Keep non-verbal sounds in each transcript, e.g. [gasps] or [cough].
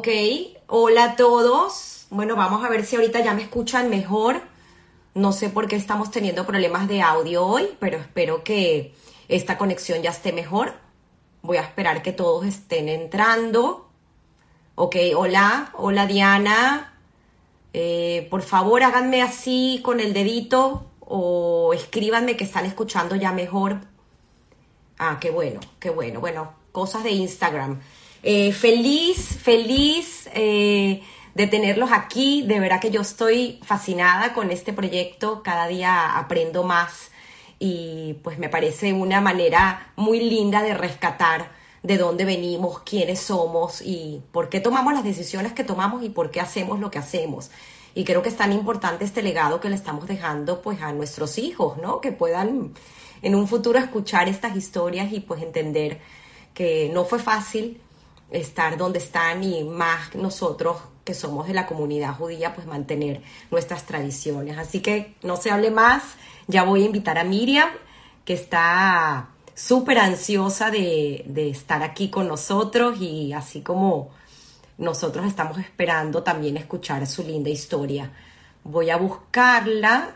Ok, hola a todos. Bueno, vamos a ver si ahorita ya me escuchan mejor. No sé por qué estamos teniendo problemas de audio hoy, pero espero que esta conexión ya esté mejor. Voy a esperar que todos estén entrando. Ok, hola, hola Diana. Eh, por favor, háganme así con el dedito o escríbanme que están escuchando ya mejor. Ah, qué bueno, qué bueno. Bueno, cosas de Instagram. Eh, feliz, feliz eh, de tenerlos aquí. De verdad que yo estoy fascinada con este proyecto. Cada día aprendo más y pues me parece una manera muy linda de rescatar de dónde venimos, quiénes somos y por qué tomamos las decisiones que tomamos y por qué hacemos lo que hacemos. Y creo que es tan importante este legado que le estamos dejando pues a nuestros hijos, ¿no? Que puedan en un futuro escuchar estas historias y pues entender que no fue fácil, estar donde están y más nosotros que somos de la comunidad judía, pues mantener nuestras tradiciones. Así que no se hable más, ya voy a invitar a Miriam, que está súper ansiosa de, de, estar aquí con nosotros y así como nosotros estamos esperando también escuchar su linda historia. Voy a buscarla,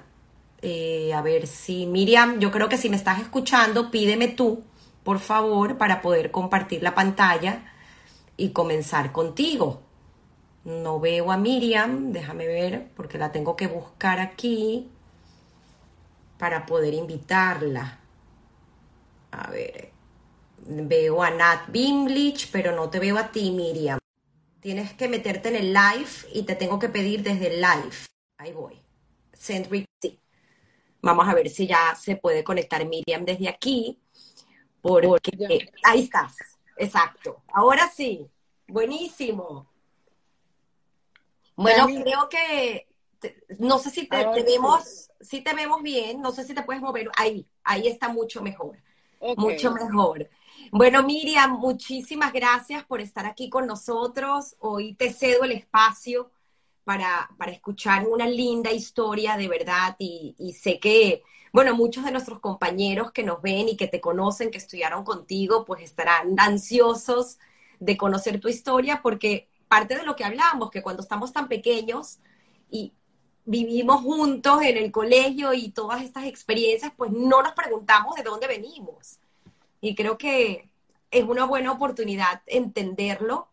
eh, a ver si Miriam, yo creo que si me estás escuchando, pídeme tú, por favor, para poder compartir la pantalla y comenzar contigo. No veo a Miriam, déjame ver porque la tengo que buscar aquí para poder invitarla. A ver, veo a Nat Bimlich, pero no te veo a ti, Miriam. Tienes que meterte en el live y te tengo que pedir desde el live. Ahí voy. Send sí. Vamos a ver si ya se puede conectar Miriam desde aquí. Porque ahí estás. Exacto. Ahora sí. Buenísimo. Bueno, creo que no sé si te, vemos, si te vemos bien, no sé si te puedes mover. Ahí, ahí está mucho mejor. Mucho mejor. Bueno, Miriam, muchísimas gracias por estar aquí con nosotros. Hoy te cedo el espacio para, para escuchar una linda historia de verdad y, y sé que bueno, muchos de nuestros compañeros que nos ven y que te conocen, que estudiaron contigo, pues estarán ansiosos de conocer tu historia porque parte de lo que hablamos, que cuando estamos tan pequeños y vivimos juntos en el colegio y todas estas experiencias, pues no nos preguntamos de dónde venimos. Y creo que es una buena oportunidad entenderlo,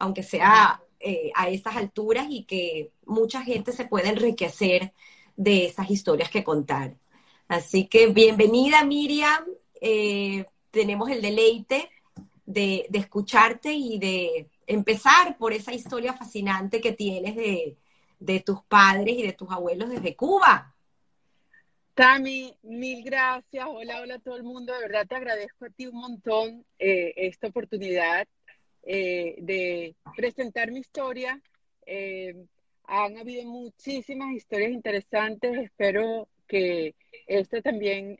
aunque sea eh, a estas alturas y que mucha gente se pueda enriquecer de esas historias que contar. Así que bienvenida Miriam, eh, tenemos el deleite de, escucharte y de empezar por esa historia fascinante que tienes de, tus padres y de tus abuelos desde Cuba. Tami, mil gracias. Hola, hola a todo el mundo. De verdad te agradezco a ti un montón eh, esta oportunidad eh, de presentar mi historia. han habido muchísimas historias interesantes. Espero que esto también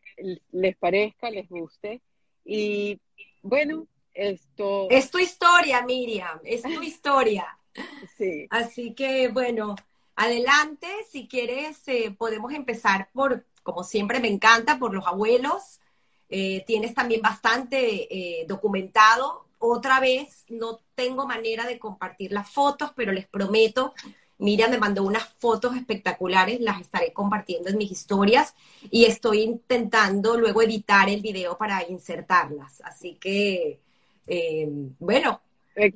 les parezca, les guste. Y bueno, esto... Es tu historia, Miriam, es tu historia. [laughs] sí. Así que bueno, adelante, si quieres, eh, podemos empezar por, como siempre me encanta, por los abuelos. Eh, tienes también bastante eh, documentado. Otra vez, no tengo manera de compartir las fotos, pero les prometo Miriam me mandó unas fotos espectaculares, las estaré compartiendo en mis historias y estoy intentando luego editar el video para insertarlas. Así que, eh, bueno,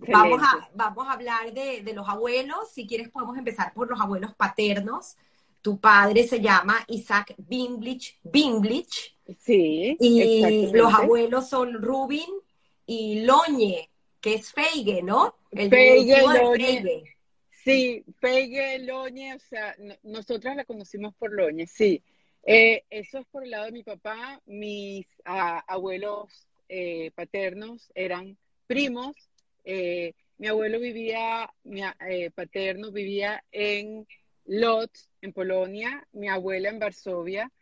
vamos a, vamos a hablar de, los abuelos. Si quieres podemos empezar por los abuelos paternos. Tu padre se llama Isaac Bimblich, Bimblich. Sí. Y los abuelos son Rubin y Loñe, que es Feige, ¿no? El Feige, Feige. Sí, Pegue, Loñe, o sea, nosotras la conocimos por Loñe, sí. Eh, eso es por el lado de mi papá. Mis abuelos eh, paternos eran primos. Eh, mi abuelo vivía, mi paterno vivía en Lodz, en Polonia, mi abuela en Varsovia.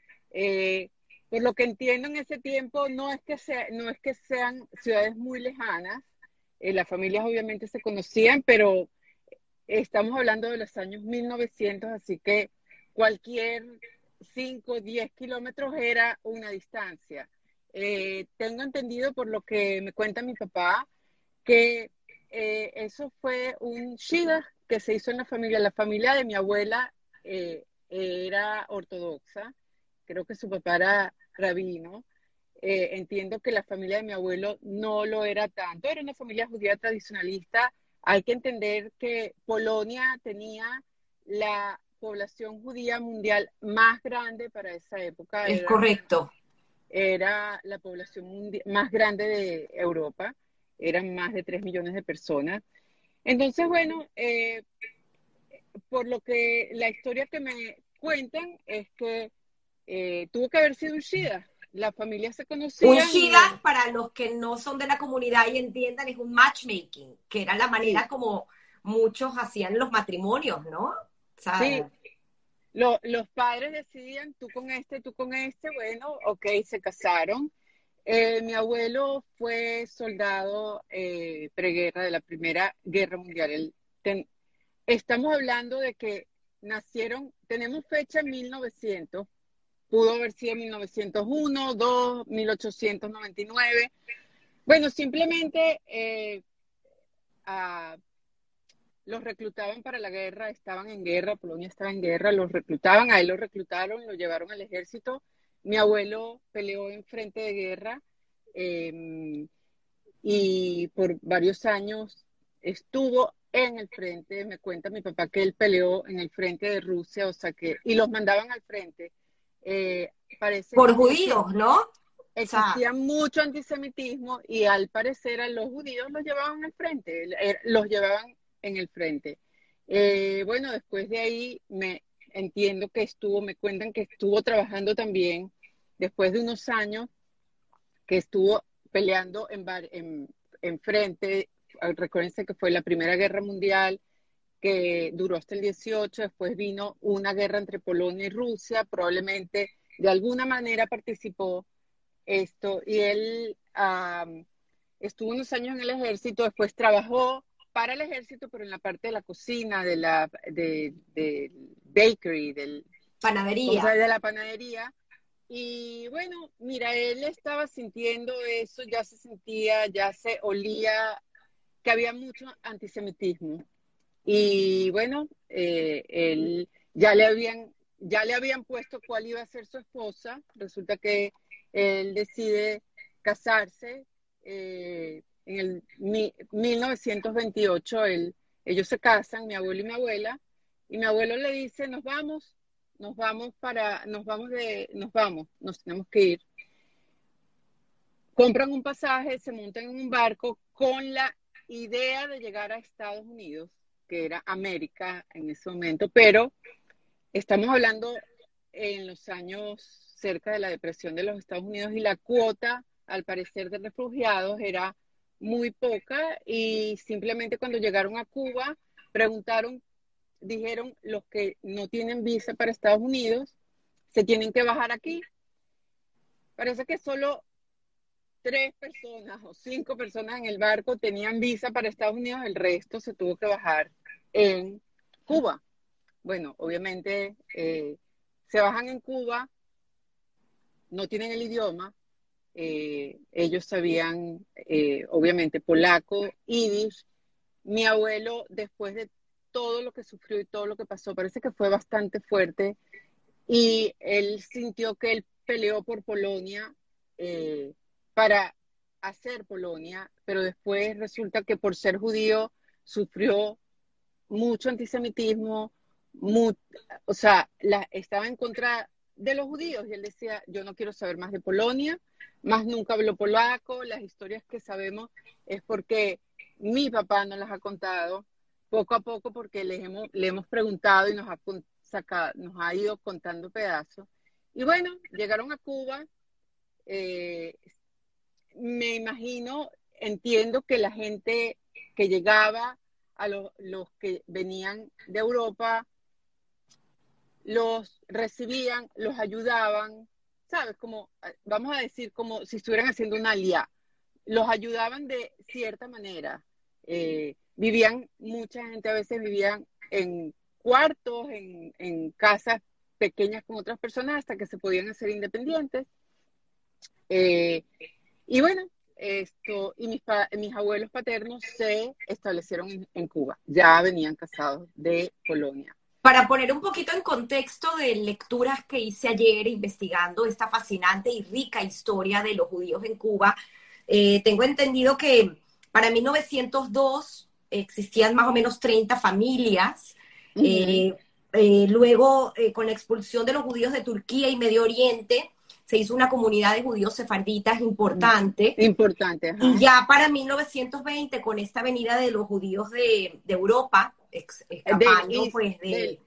por lo que entiendo en ese tiempo, no es que, no es que sean ciudades muy lejanas. las familias obviamente se conocían, pero Estamos hablando de los años 1900, así que cualquier 5 o 10 kilómetros era una distancia. Eh, tengo entendido por lo que me cuenta mi papá que eh, eso fue un shida que se hizo en la familia. La familia de mi abuela eh, era ortodoxa, creo que su papá era rabino. Eh, entiendo que la familia de mi abuelo no lo era tanto, era una familia judía tradicionalista. Hay que entender que Polonia tenía la población judía mundial más grande para esa época. Es correcto. Era la población más grande de Europa, eran más de 3 millones de personas. Entonces, bueno, eh, por lo que la historia que me cuentan es que eh, tuvo que haber sido un Shida. La familia se conocía. Un Shida, para los que no son de la comunidad y entiendan, es un matchmaking, que era la manera como muchos hacían los matrimonios, ¿no? sí. los padres decidían, tú con este, tú con este, bueno, ok, se casaron. Eh, mi abuelo fue soldado eh, preguerra de la Primera Guerra Mundial. estamos hablando de que nacieron, tenemos fecha en 1900, pudo haber sido 1901, 2, 1899. Bueno, simplemente eh, los reclutaban para la guerra, estaban en guerra, Polonia estaba en guerra, los reclutaban, a él lo reclutaron, lo llevaron al ejército. Mi abuelo peleó en frente de guerra em, y por varios años estuvo en el frente. Me cuenta mi papá que él peleó en el frente de Rusia, o sea que, y los mandaban al frente. Eh, parece por judíos, ¿no? Existía mucho antisemitismo y al parecer a los judíos los llevaban al frente, los llevaban en el frente. Eh, bueno, después de ahí me entiendo que estuvo, me cuentan que estuvo trabajando también después de unos años que estuvo peleando en, en, en frente. Recuérdense que fue la Primera Guerra Mundial, que duró hasta el 18, después vino una guerra entre Polonia y Rusia, probablemente de alguna manera participó esto, y él estuvo unos años en el ejército, después trabajó para el ejército, pero en la parte de la cocina, de la de, bakery, del panadería. de la panadería. Y bueno, mira, él estaba sintiendo eso, ya se sentía, ya se olía que había mucho antisemitismo. Y bueno, eh, él ya le habían ya le habían puesto cuál iba a ser su esposa. Resulta que él decide casarse. Eh, en el 1928 ellos se casan, mi abuelo y mi abuela, y mi abuelo le dice, nos vamos, nos vamos para, nos vamos de, nos vamos, nos tenemos que ir. Compran un pasaje, se montan en un barco con la idea de llegar a Estados Unidos, que era América en ese momento, pero estamos hablando en los años cerca de la depresión de los Estados Unidos y la cuota, al parecer, de refugiados era muy poca y simplemente cuando llegaron a Cuba preguntaron, dijeron los que no tienen visa para Estados Unidos se tienen que bajar aquí. Parece que solo tres personas o cinco personas en el barco tenían visa para Estados Unidos, el resto se tuvo que bajar en Cuba. Bueno, obviamente eh, se bajan en Cuba, no tienen el idioma, eh, ellos sabían, eh, obviamente, polaco, yiddish. Mi abuelo, después de todo lo que sufrió y todo lo que pasó, parece que fue bastante fuerte y él sintió que él peleó por Polonia eh, para hacer Polonia, pero después resulta que por ser judío sufrió mucho antisemitismo, o sea, la, estaba en contra de los judíos y él decía, yo no quiero saber más de Polonia, más nunca habló polaco, las historias que sabemos es porque mi papá nos las ha contado poco a poco porque le hemos, le hemos preguntado y nos ha, sacado, nos ha ido contando pedazos. Y bueno, llegaron a Cuba, eh, me imagino, entiendo que la gente que llegaba, a los que venían de Europa, los recibían, los ayudaban, ¿sabes? Como, eh, vamos a decir, como si estuvieran haciendo una alia. Los ayudaban de cierta manera. Eh, vivían, mucha gente a veces vivían en cuartos, en, casas pequeñas con otras personas hasta que se podían hacer independientes. Eh, y bueno, esto, y mis, mis abuelos paternos se establecieron en, Cuba, ya venían casados de Polonia. Para poner un poquito en contexto de lecturas que hice ayer investigando esta fascinante y rica historia de los judíos en Cuba, eh, tengo entendido que para 1902 existían más o menos 30 familias. Eh, eh, luego, con la expulsión de los judíos de Turquía y Medio Oriente, se hizo una comunidad de judíos sefarditas importante. Importante. Y ya para 1920, con esta venida de los judíos de, Europa, escapando pues de,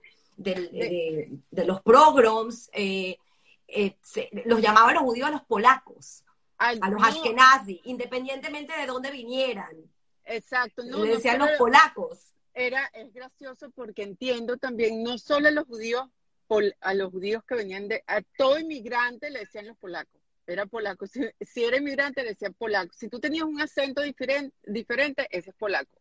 los pogroms, eh, eh, los llamaban los judíos los polacos, a los ashkenazi, independientemente de dónde vinieran. Exacto. No, Le decían los polacos. Era, es gracioso porque entiendo también, no solo los judíos a los judíos que venían de, a todo inmigrante le decían los polacos, era polaco. Si, era inmigrante le decían polaco. Si tú tenías un acento diferente, diferente, ese es polaco,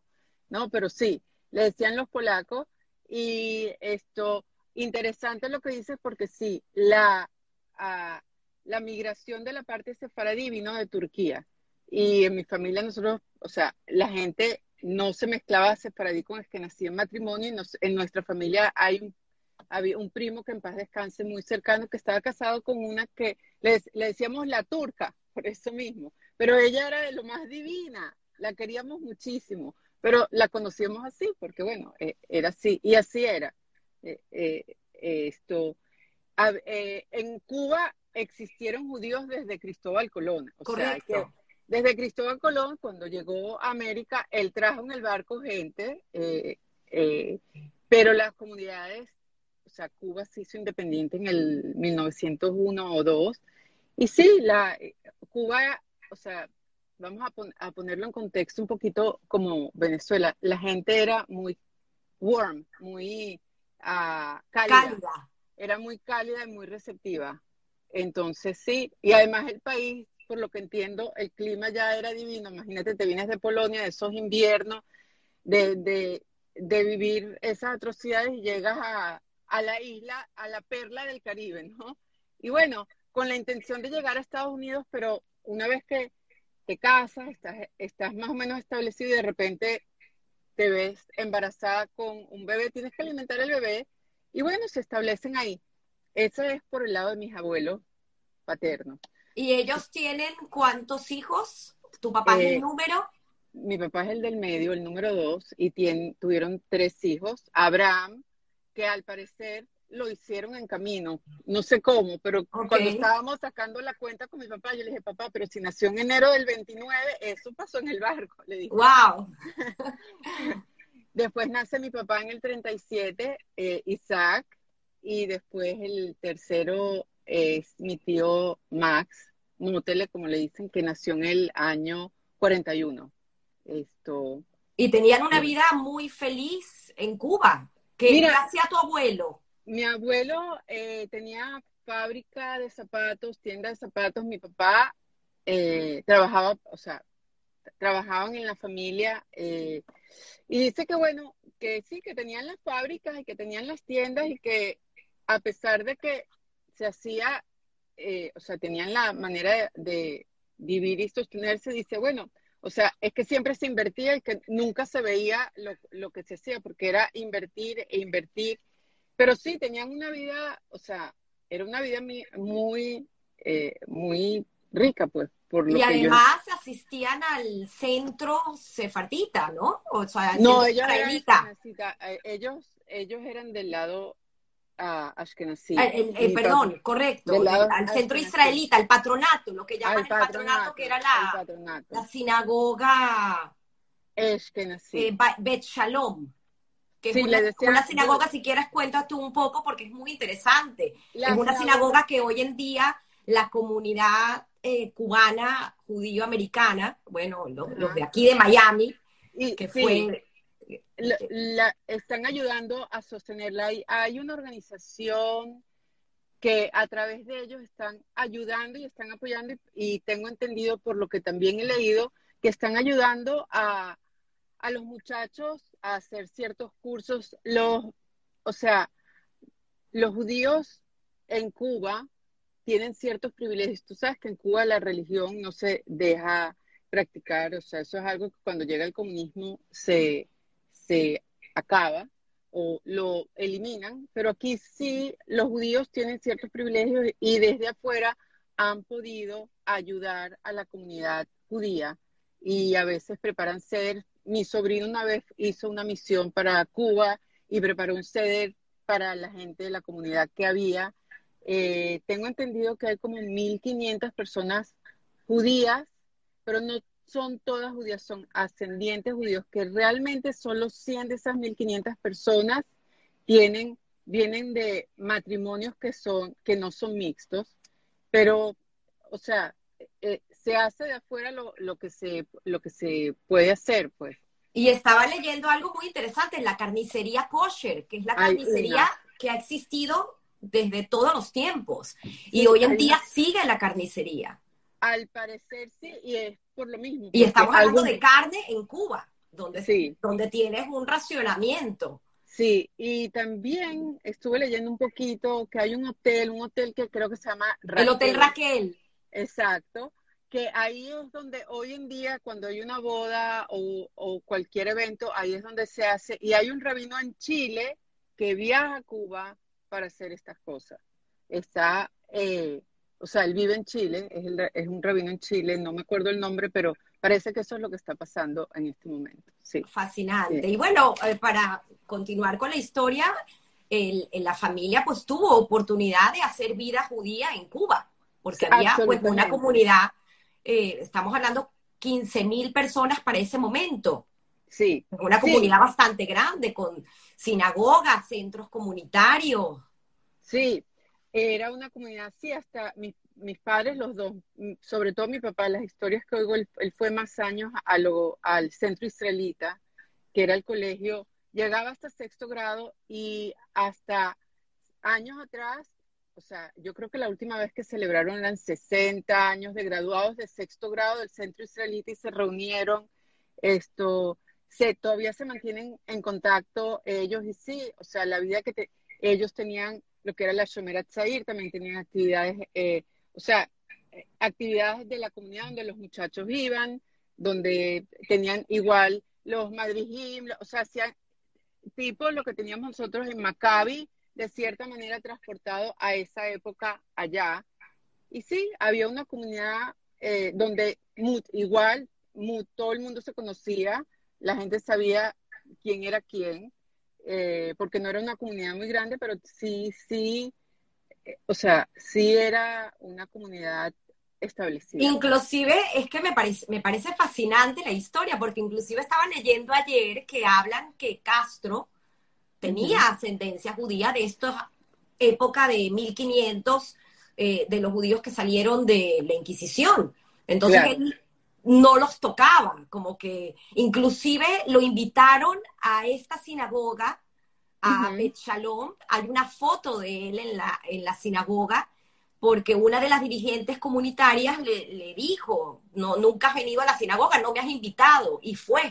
¿no? Pero sí, le decían los polacos. Y esto, interesante lo que dices porque sí, la, la migración de la parte sefaradí vino de Turquía. Y en mi familia nosotros, o sea, la gente no se mezclaba sefaradí con el que nació en matrimonio. Y en nuestra familia hay un había un primo que en paz descanse muy cercano que estaba casado con una que le, decíamos la turca, por eso mismo, pero ella era de lo más divina, la queríamos muchísimo, pero la conocíamos así, porque bueno, eh, era así, y así era. Eh, eh, esto, en Cuba existieron judíos desde Cristóbal Colón, o sea que desde Cristóbal Colón, cuando llegó a América, él trajo en el barco gente, pero las comunidades o sea, Cuba se hizo independiente en el 1901 o 2. Y sí, la, Cuba, o sea, vamos a, ponerlo en contexto un poquito como Venezuela, la gente era muy warm, muy uh, cálida. Era muy cálida y muy receptiva. Entonces, sí, y además el país, por lo que entiendo, el clima ya era divino. Imagínate, te vienes de Polonia, de esos inviernos, de, de, de vivir esas atrocidades y llegas a, a la isla, a la perla del Caribe, ¿no? Y bueno, con la intención de llegar a Estados Unidos, pero una vez que te casas, estás, estás más o menos establecido y de repente te ves embarazada con un bebé, tienes que alimentar al bebé y bueno, se establecen ahí. Eso es por el lado de mis abuelos paternos. ¿Y ellos tienen cuántos hijos? ¿Tu papá es el eh, número? Mi papá es el del medio, el número dos, y tuvieron tres hijos. Abraham, que al parecer lo hicieron en camino, no sé cómo, pero cuando estábamos sacando la cuenta con mi papá, yo le dije, papá, pero si nació en enero del 29, eso pasó en el barco, le dije. ¡Wow! [laughs] después nace mi papá en el 37, eh, Isaac, y después el tercero es mi tío Max, Mutele, como le dicen, que nació en el año 41. Esto. Y tenían una vida muy feliz en Cuba. ¿Qué hacía tu abuelo? Mi abuelo eh, tenía fábrica de zapatos, tienda de zapatos. Mi papá eh, trabajaba, o sea, trabajaban en la familia. Eh, y dice que, bueno, que sí, que tenían las fábricas y que tenían las tiendas y que a pesar de que se hacía, o sea, tenían la manera de vivir y sostenerse, dice, bueno, o sea, es que siempre se invertía y que nunca se veía lo, que se hacía, porque era invertir e invertir. Pero sí, tenían una vida, o sea, era una vida muy, eh, muy rica, pues. Por lo y además asistían al centro sefardita, ¿no? O sea, al no, ellos eran, eh, ellos, ellos eran del lado a Ashkenazi. Ah, perdón, correcto, al centro israelita, al patronato, lo que llaman el patronato, que era la, la sinagoga Ashkenazi. Eh, Bet Shalom. Que es una, sinagoga, si quieres cuenta tú un poco, porque es muy interesante. es una sinagoga que hoy en día la comunidad eh, cubana, judío-americana, bueno, los, de aquí de Miami, que fue la, están ayudando a sostenerla. Hay, hay una organización que a través de ellos están ayudando y están apoyando y, tengo entendido por lo que también he leído que están ayudando a, a los muchachos a hacer ciertos cursos. Los, o sea, los judíos en Cuba tienen ciertos privilegios. Tú sabes que en Cuba la religión no se deja practicar, o sea, eso es algo que cuando llega el comunismo se, se acaba o lo eliminan, pero aquí sí los judíos tienen ciertos privilegios y desde afuera han podido ayudar a la comunidad judía y a veces preparan ceder. Mi sobrino una vez hizo una misión para Cuba y preparó un ceder para la gente de la comunidad que había. Eh, tengo entendido que hay como 1.500 personas judías, pero no son todas judías, son ascendientes judíos, que realmente solo 100 de esas 1.500 personas tienen, vienen de matrimonios que, son, que no son mixtos, pero, o sea, eh, se hace de afuera lo, lo, que se, lo que se puede hacer, pues. Y estaba leyendo algo muy interesante, la carnicería kosher, que es la carnicería que ha existido desde todos los tiempos. y hoy en día sigue la carnicería. Al parecer sí, y es por lo mismo. Y estamos hablando de carne en Cuba, donde, sí. donde tienes un racionamiento. Sí, y también estuve leyendo un poquito que hay un hotel, un hotel que creo que se llama Raquel. El Hotel Raquel. Exacto, que ahí es donde hoy en día cuando hay una boda o, o, cualquier evento, ahí es donde se hace. Y hay un rabino en Chile que viaja a Cuba para hacer estas cosas. Está eh, o sea, él vive en Chile, es, es, un rabino en Chile, no me acuerdo el nombre, pero parece que eso es lo que está pasando en este momento. Sí. Fascinante. Y bueno, eh, para continuar con la historia, el, la familia pues tuvo oportunidad de hacer vida judía en Cuba, porque había pues una comunidad, eh, estamos hablando 15 mil personas para ese momento. Sí. Una comunidad bastante grande, con sinagogas, centros comunitarios. Sí, era una comunidad, sí, hasta mis padres, los dos, sobre todo mi papá, las historias que oigo, él, fue más años a lo, al centro israelita, que era el colegio, llegaba hasta sexto grado y hasta años atrás, o sea, yo creo que la última vez que celebraron eran 60 años de graduados de sexto grado del centro israelita y se reunieron, esto, se, todavía se mantienen en contacto ellos y sí, o sea, la vida que ellos tenían lo que era la Shomerat Tzair, también tenían actividades, eh, o sea, actividades de la comunidad donde los muchachos iban, donde tenían igual los madrijim, o sea, hacían tipo lo que teníamos nosotros en Maccabi, de cierta manera transportado a esa época allá. Y sí, había una comunidad eh, donde igual todo el mundo se conocía, la gente sabía quién era quién, eh, porque no era una comunidad muy grande, pero sí, sí, eh, o sea, sí era una comunidad establecida. Inclusive es que me parece, me parece fascinante la historia, porque inclusive estaba leyendo ayer que hablan que Castro tenía ascendencia judía de esta época de 1500, eh, de los judíos que salieron de la Inquisición. Entonces él no los tocaba, como que inclusive lo invitaron a esta sinagoga, a Bet Shalom, hay una foto de él en la, en la sinagoga, porque una de las dirigentes comunitarias le, dijo, no, nunca has venido a la sinagoga, no me has invitado, y fue.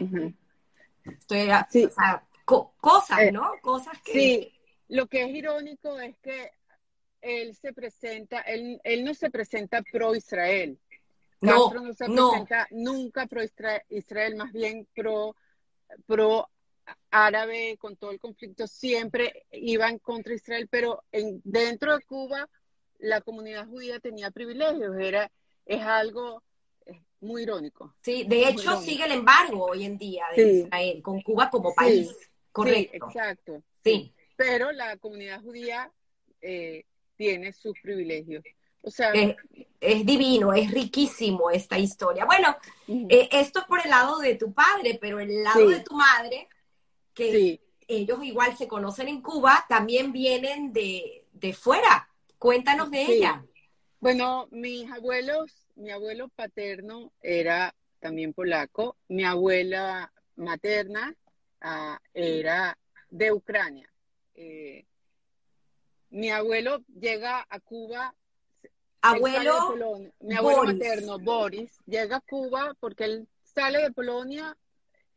Estoy, o sea, cosas, eh, ¿no? Cosas que... Sí, lo que es irónico es que él se presenta, él, él no se presenta pro Israel, no, no se presenta nunca pro Israel, más bien pro, pro árabe con todo el conflicto, siempre iban contra Israel, pero en, dentro de Cuba la comunidad judía tenía privilegios, era, es algo muy irónico. Sí, de hecho sigue el embargo hoy en día de Israel con Cuba como país, correcto. exacto. Sí. Pero la comunidad judía eh, tiene sus privilegios. O sea, es, divino, es riquísimo esta historia. Bueno, eh, esto es por el lado de tu padre, pero el lado de tu madre, que ellos igual se conocen en Cuba, también vienen de, fuera. Cuéntanos de ella. Bueno, mis abuelos, mi abuelo paterno era también polaco, mi abuela materna ah, era de Ucrania. Eh, mi abuelo llega a Cuba abuelo, mi abuelo materno, Boris, llega a Cuba porque él sale de Polonia,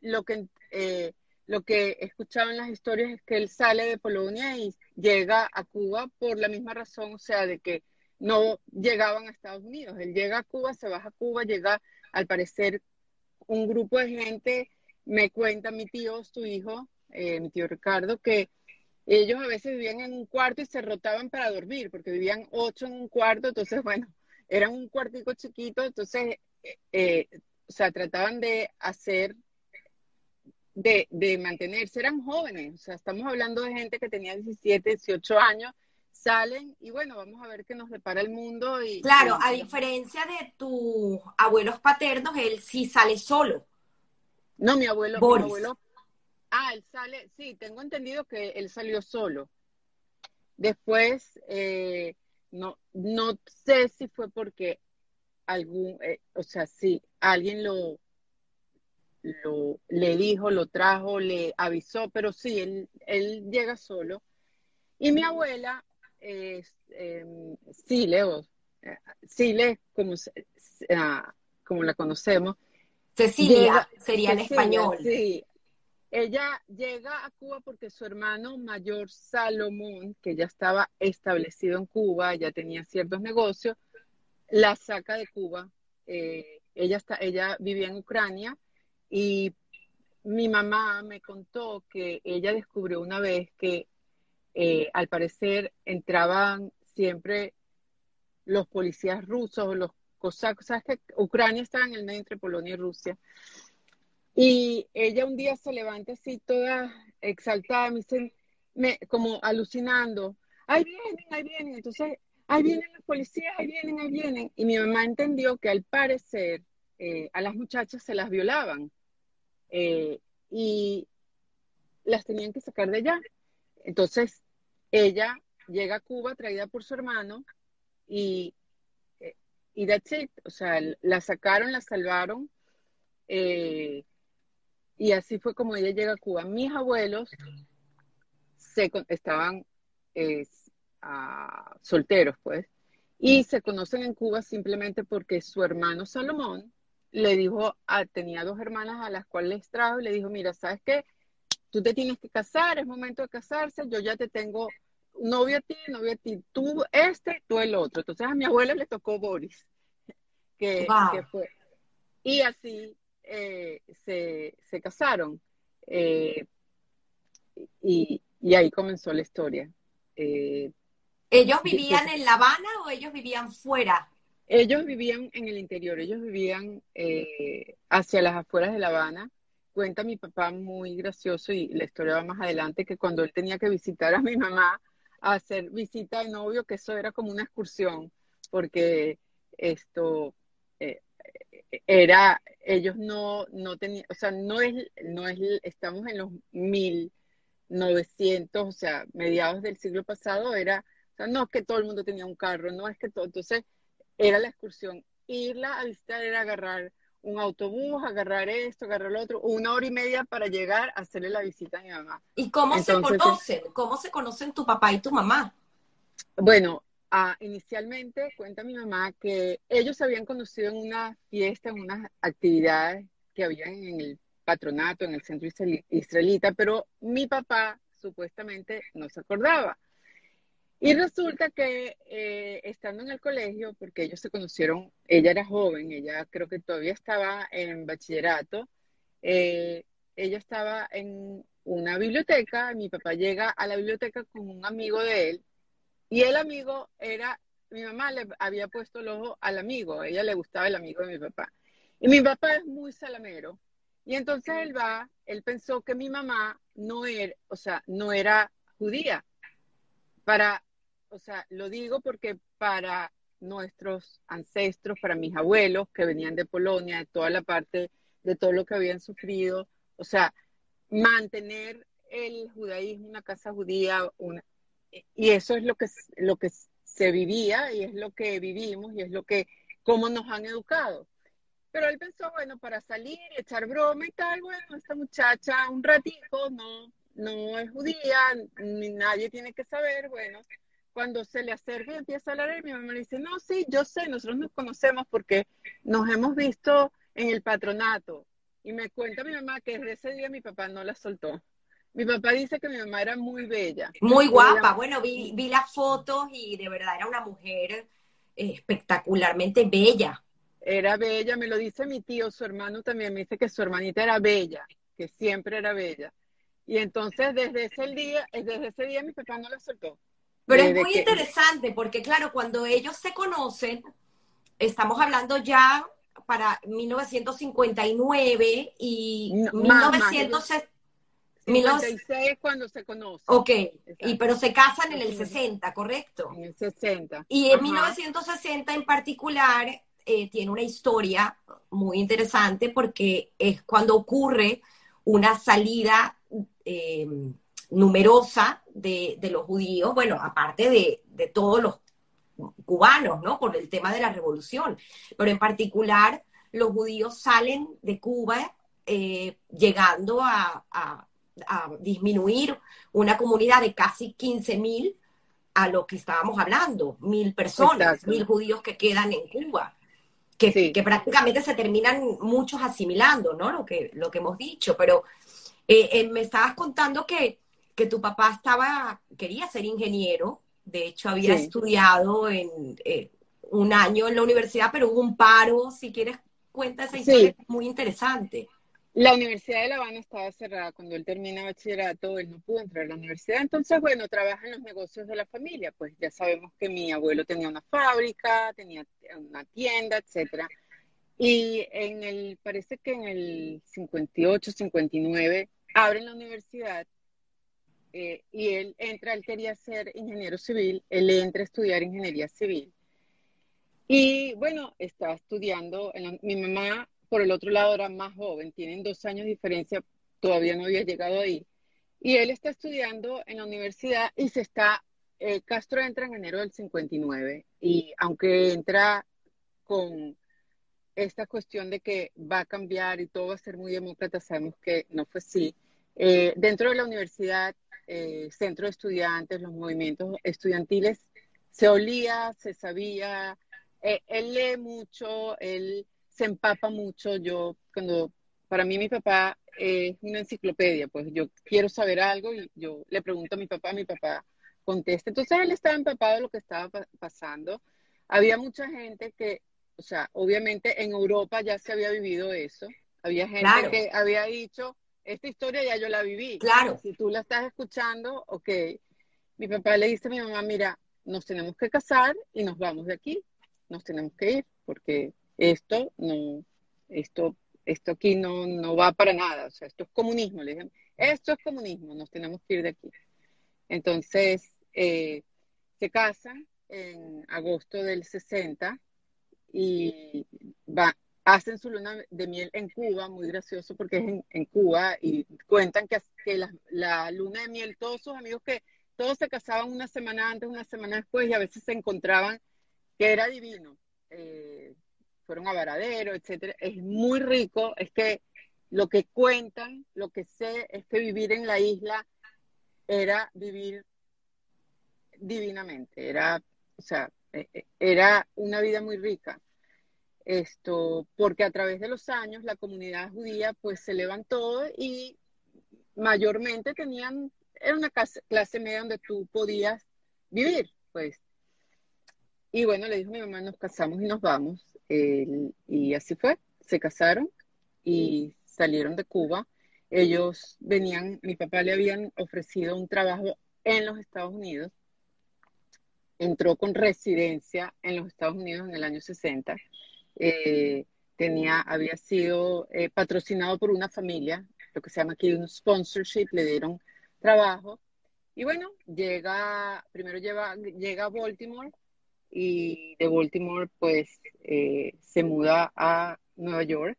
lo que, eh, lo que he escuchado en las historias es que él sale de Polonia y llega a Cuba por la misma razón, o sea, de que no llegaban a Estados Unidos. Él llega a Cuba, se baja a Cuba, llega al parecer un grupo de gente, me cuenta mi tío, su hijo, eh, mi tío Ricardo, que ellos a veces vivían en un cuarto y se rotaban para dormir, porque vivían ocho en un cuarto, entonces, bueno, eran un cuartico chiquito, entonces, eh, eh, o sea, trataban de hacer, de, de mantenerse, eran jóvenes, o sea, estamos hablando de gente que tenía 17, 18 años, salen y bueno, vamos a ver qué nos depara el mundo. Y, claro, a diferencia de tus abuelos paternos, él sí sale solo. No, mi abuelo, mi abuelo Ah, él sale, sí, tengo entendido que él salió solo. Después, eh, no, no sé si fue porque algún, eh, o sea, si alguien lo, lo, le dijo, lo trajo, le avisó, pero sí, él, él llega solo. Y mi abuela, es eh, Sile, o Sile, como, ah, como la conocemos. Cecilia sería en español. Sí, ella llega a Cuba porque su hermano mayor Salomón, que ya estaba establecido en Cuba, ya tenía ciertos negocios, la saca de Cuba. Eh, ella, está, ella vivía en Ucrania y mi mamá me contó que ella descubrió una vez que eh, al parecer entraban siempre los policías rusos, los cosacos, sabes que Ucrania estaba en el medio entre Polonia y Rusia, y ella un día se levanta así toda exaltada, me dice, me, como alucinando, ahí vienen, ahí vienen, entonces, ahí vienen los policías, ahí vienen, ahí vienen. Y mi mamá entendió que al parecer eh, a las muchachas se las violaban eh, y las tenían que sacar de allá. Entonces, ella llega a Cuba traída por su hermano y, eh, y that's it. O sea, la sacaron, la salvaron. Eh, y así fue como ella llega a Cuba. Mis abuelos se, estaban solteros, pues, y se conocen en Cuba simplemente porque su hermano Salomón le dijo, tenía dos hermanas a las cuales les trajo y le dijo, mira, ¿sabes qué? Tú te tienes que casar, es momento de casarse, yo ya te tengo novio a ti, novio a ti, tú este, tú el otro. Entonces a mi abuela le tocó Boris, que, que fue. Y así eh, se, se, casaron. Eh, y, y, ahí comenzó la historia. Eh, ¿Ellos vivían en La Habana o ellos vivían fuera? Ellos vivían en el interior, ellos vivían hacia las afueras de La Habana. Cuenta mi papá muy gracioso y la historia va más adelante que cuando él tenía que visitar a mi mamá a hacer visita de novio, que eso era como una excursión, porque esto, era, ellos no, no tenían, o sea, no es, no es, estamos en los 1900, o sea, mediados del siglo pasado, era, o sea, no es que todo el mundo tenía un carro, no es que todo, entonces era la excursión. Irla a visitar era agarrar un autobús, agarrar esto, agarrar lo otro, una hora y media para llegar a hacerle la visita a mi mamá. ¿Y cómo se conocen? ¿Cómo se conocen tu papá y tu mamá? Bueno, Ah, inicialmente, cuenta mi mamá que ellos se habían conocido en una fiesta, en unas actividades que habían en el patronato, en el centro israelita, pero mi papá supuestamente no se acordaba. Y resulta que eh, estando en el colegio, porque ellos se conocieron, ella era joven, ella creo que todavía estaba en bachillerato, eh, ella estaba en una biblioteca, mi papá llega a la biblioteca con un amigo de él y el amigo era, mi mamá le había puesto el ojo al amigo, ella le gustaba el amigo de mi papá. Y mi papá es muy salamero. Y entonces él va, él pensó que mi mamá no era, o sea, no era judía. Para, o sea, lo digo porque para nuestros ancestros, para mis abuelos que venían de Polonia, de toda la parte, de todo lo que habían sufrido, o sea, mantener el judaísmo, una casa judía, una, y eso es lo que, lo que se vivía y es lo que vivimos y es lo que, cómo nos han educado. Pero él pensó, bueno, para salir echar broma y tal, bueno, esta muchacha un ratito no, no es judía, nadie tiene que saber, bueno, cuando se le acerca y empieza a hablar, mi mamá le dice, no, sí, yo sé, nosotros nos conocemos porque nos hemos visto en el patronato. Y me cuenta mi mamá que desde ese día mi papá no la soltó. Mi papá dice que mi mamá era muy bella. Muy guapa. Bueno, vi, vi las fotos y de verdad era una mujer eh, espectacularmente bella. era bella, me lo dice mi tío, su hermano también me dice que su hermanita era bella, que siempre era bella. Y entonces desde ese día, desde ese día mi papá no la soltó. Pero es muy interesante porque claro, cuando ellos se conocen, estamos hablando ya para 1959 y 1956 cuando se conocen. Ok, y, pero se casan en el 60, ¿correcto? En el 60. Y en 1960 en particular eh, tiene una historia muy interesante porque es cuando ocurre una salida eh, numerosa de, los judíos, bueno, aparte de, de todos los cubanos, ¿no? Por el tema de la revolución. Pero en particular, los judíos salen de Cuba eh, llegando a, disminuir una comunidad de casi 15 mil a lo que estábamos hablando, mil personas, mil judíos que quedan en Cuba. Que, que, prácticamente se terminan muchos asimilando, ¿no? Lo que, lo que hemos dicho, pero eh, eh, me estabas contando que, que tu papá estaba, quería ser ingeniero, de hecho, había estudiado en eh, un año en la universidad, pero hubo un paro. Si quieres, cuenta esa historia, muy interesante. La Universidad de La Habana estaba cerrada cuando él termina bachillerato, él no pudo entrar a la universidad, entonces, bueno, trabaja en los negocios de la familia, pues ya sabemos que mi abuelo tenía una fábrica, tenía una tienda, etcétera. Y en el, parece que en el 58, 59, abren la universidad eh, y él entra, él quería ser ingeniero civil, él entra a estudiar ingeniería civil. Y bueno, estaba estudiando, mi mamá por el otro lado era más joven, tienen dos años de diferencia, todavía no había llegado ahí. Y él está estudiando en la universidad y se está, eh, Castro entra en enero del 59 y aunque entra con esta cuestión de que va a cambiar y todo va a ser muy demócrata, sabemos que no fue así. Eh, dentro de la universidad eh, centro de estudiantes, los movimientos estudiantiles, se olía, se sabía, eh, él lee mucho, él se empapa mucho, yo cuando, para mí mi papá es una enciclopedia, pues yo quiero saber algo y yo le pregunto a mi papá, mi papá contesta, entonces él estaba empapado de lo que estaba pasando, había mucha gente que, o sea, obviamente en Europa ya se había vivido eso, había gente que había dicho, esta historia ya yo la viví. Claro. Si tú la estás escuchando, ok. Mi papá le dice a mi mamá, mira, nos tenemos que casar y nos vamos de aquí. Nos tenemos que ir porque esto no, esto, esto aquí no, no va para nada. O sea, esto es comunismo. Le dije, esto es comunismo, nos tenemos que ir de aquí. Entonces, eh, se casan en agosto del 60 y va, hacen su luna de miel en Cuba, muy gracioso porque es en, Cuba y cuentan que, que la, luna de miel, todos sus amigos que todos se casaban una semana antes, una semana después y a veces se encontraban que era divino. Eh, fueron a Varadero, etcétera. Es muy rico, es que lo que cuentan, lo que sé es que vivir en la isla era vivir divinamente, era, o sea, e, e, era una vida muy rica esto, porque a través de los años la comunidad judía pues se levantó y mayormente tenían, era una clase, media donde tú podías vivir, pues. Y bueno, le dijo a mi mamá, nos casamos y nos vamos. Y así fue, se casaron y salieron de Cuba. Ellos venían, mi papá le habían ofrecido un trabajo en los Estados Unidos. Entró con residencia en los Estados Unidos en el año 60 eh, tenía, había sido eh, patrocinado por una familia, lo que se llama aquí un sponsorship, le dieron trabajo. Y bueno, llega, primero lleva, llega a Baltimore y de Baltimore pues eh, se muda a Nueva York,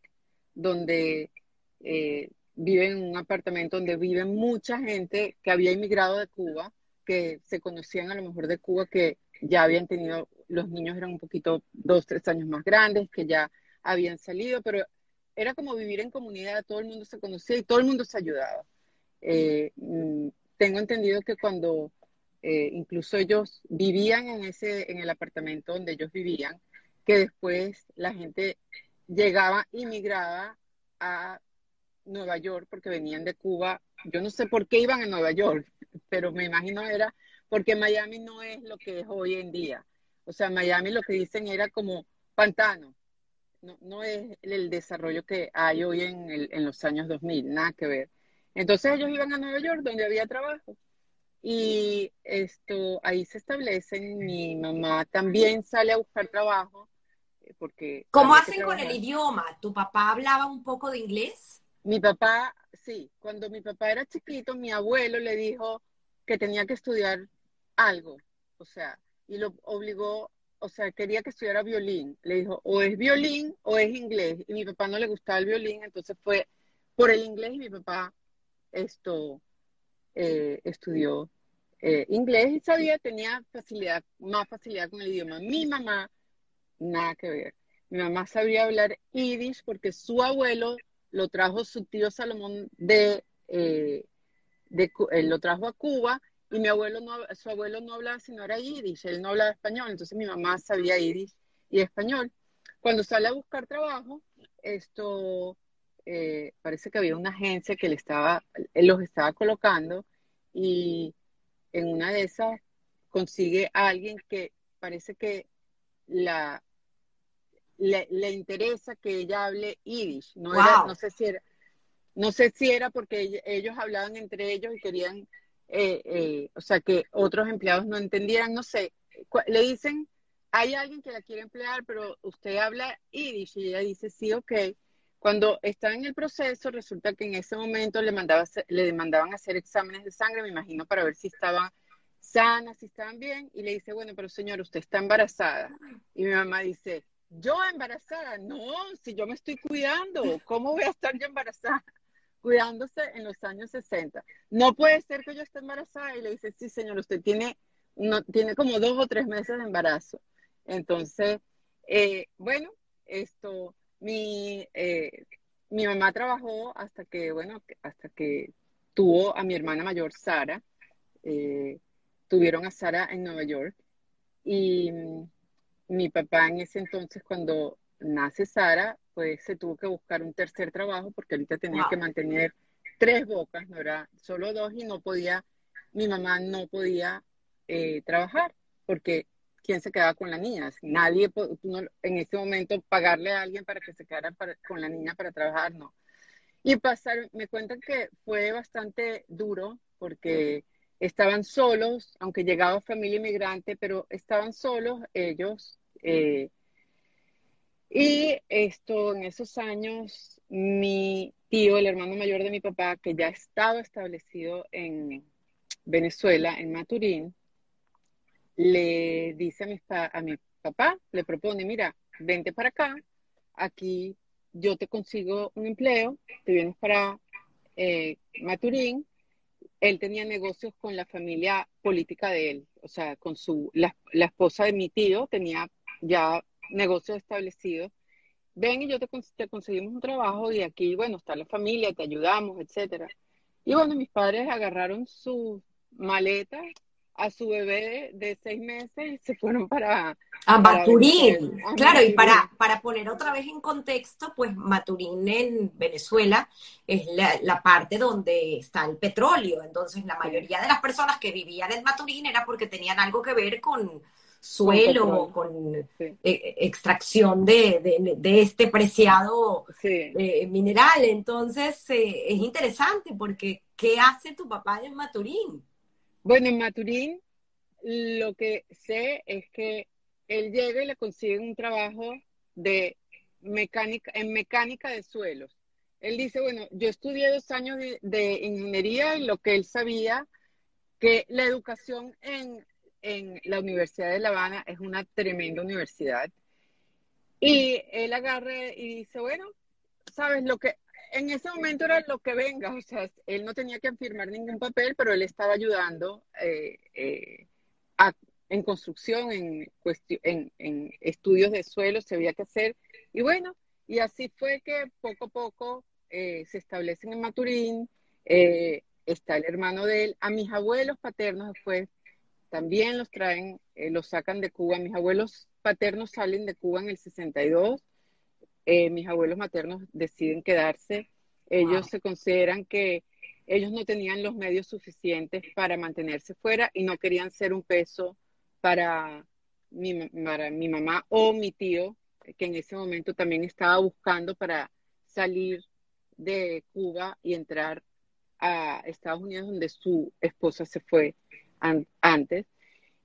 donde vive en un apartamento donde vive mucha gente que había inmigrado de Cuba, que se conocían a lo mejor de Cuba, que ya habían tenido los niños eran un poquito dos, tres años más grandes, que ya habían salido, pero era como vivir en comunidad, todo el mundo se conocía y todo el mundo se ayudaba. Eh, mm, tengo entendido que cuando eh, incluso ellos vivían en, ese, en el apartamento donde ellos vivían, que después la gente llegaba, inmigraba a Nueva York porque venían de Cuba. Yo no sé por qué iban a Nueva York, [laughs] pero me imagino era porque Miami no es lo que es hoy en día. O sea, Miami lo que dicen era como pantano. no, no es el desarrollo que hay hoy en, el, en los años 2000, nada que ver. Entonces ellos iban a Nueva York donde había trabajo y esto ahí se establecen. Mi mamá también sale a buscar trabajo eh, porque. ¿Cómo hacen con el idioma? ¿Tu papá hablaba un poco de inglés? Mi papá, sí. Cuando mi papá era chiquito, mi abuelo le dijo que tenía que estudiar algo, o sea, y lo obligó, o sea, quería que estudiara violín. Le dijo, o es violín o es inglés. Y mi papá no le gustaba el violín, entonces fue por el inglés y mi papá esto eh, estudió eh, inglés y sabía, tenía facilidad, más facilidad con el idioma. Mi mamá, nada que ver. Mi mamá sabía hablar yiddish porque su abuelo lo trajo su tío Salomón de, eh, de lo trajo a Cuba y mi abuelo no, su abuelo no hablaba sino era yiddish, él no hablaba español, entonces mi mamá sabía yiddish y español. Cuando sale a buscar trabajo, esto eh, parece que había una agencia que le estaba, él los estaba colocando y en una de esas consigue a alguien que parece que la le, interesa que ella hable yiddish. No, no sé si era, no sé si era porque ellos hablaban entre ellos y querían, eh, eh, o sea, que otros empleados no entendieran, no sé. Le dicen, hay alguien que la quiere emplear, pero usted habla yiddish y ella dice, sí, ok. Cuando está en el proceso, resulta que en ese momento le, mandaba, le demandaban hacer exámenes de sangre, me imagino, para ver si estaban sanas, si estaban bien, y le dice, bueno, pero señor, usted está embarazada. Y mi mamá dice, yo embarazada, no, si yo me estoy cuidando, ¿cómo voy a estar yo embarazada? [laughs] Cuidándose en los años 60. No puede ser que yo esté embarazada. Y le dice, sí, señor, usted tiene, tiene como dos o tres meses de embarazo. Entonces, eh, bueno, esto, mi, eh, mi mamá trabajó hasta que, bueno, hasta que tuvo a mi hermana mayor, Sara. Eh, tuvieron a Sara en Nueva York. Y mm, mi papá en ese entonces, cuando nace Sara, pues se tuvo que buscar un tercer trabajo porque ahorita tenía que mantener tres bocas, no era solo dos y no podía, mi mamá no podía eh, trabajar porque quién se quedaba con la niña. Nadie, en ese momento, pagarle a alguien para que se quedara con la niña para trabajar, no. Y pasar, me cuentan que fue bastante duro porque estaban solos, aunque llegaba familia inmigrante, pero estaban solos ellos. Eh, y esto, en esos años, mi tío, el hermano mayor de mi papá, que ya estaba establecido en Venezuela, en Maturín, le dice a mi, a mi papá, le propone, mira, vente para acá, aquí yo te consigo un empleo, te vienes para eh, Maturín. Él tenía negocios con la familia política de él, o sea, con su, la, esposa de mi tío tenía ya negocios establecidos. Ven y yo te, te conseguimos un trabajo y aquí, bueno, está la familia, te ayudamos, etcétera. Y bueno, mis padres agarraron sus maletas a su bebé de seis meses y se fueron para... A Maturín, claro, y para, para poner otra vez en contexto, pues Maturín en Venezuela es la, parte donde está el petróleo, entonces la mayoría de las personas que vivían en Maturín era porque tenían algo que ver con suelo, con, eh, extracción de, este preciado eh, mineral, entonces eh, es interesante porque ¿qué hace tu papá en Maturín? Bueno, en Maturín lo que sé es que él llega y le consigue un trabajo de mecánica, en mecánica de suelos. Él dice, bueno, yo estudié dos años de, ingeniería y lo que él sabía, que la educación en, en la Universidad de La Habana es una tremenda universidad. Y él agarra y dice, bueno, sabes lo que en ese momento era lo que venga, o sea, él no tenía que firmar ningún papel, pero él estaba ayudando eh, eh, en construcción, en, en, estudios de suelo, se había que hacer. Y bueno, y así fue que poco a poco eh, se establecen en Maturín, está el hermano de él. A mis abuelos paternos después también los traen, los sacan de Cuba. Mis abuelos paternos salen de Cuba en el 62 eh, mis abuelos maternos deciden quedarse. Ellos se consideran que ellos no tenían los medios suficientes para mantenerse fuera y no querían ser un peso para mi, para mi mamá o mi tío, que en ese momento también estaba buscando para salir de Cuba y entrar a Estados Unidos, donde su esposa se fue antes.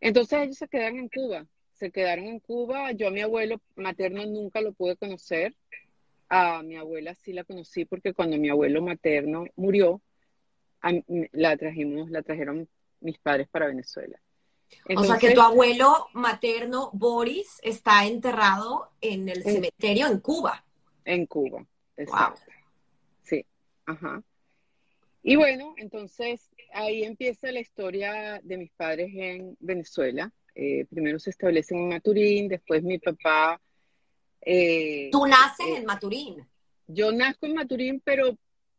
Entonces ellos se quedaron en Cuba, se quedaron en Cuba. Yo a mi abuelo materno nunca lo pude conocer. A mi abuela sí la conocí porque cuando mi abuelo materno murió, la trajimos, la trajeron mis padres para Venezuela. o sea que tu abuelo materno, Boris, está enterrado en el cementerio en Cuba. En Cuba, exacto. Sí, ajá. Y bueno, entonces ahí empieza la historia de mis padres en Venezuela. Eh, primero se establecen en Maturín, después mi papá... Eh, ¿Tú naces eh, en Maturín? Yo nazco en Maturín, pero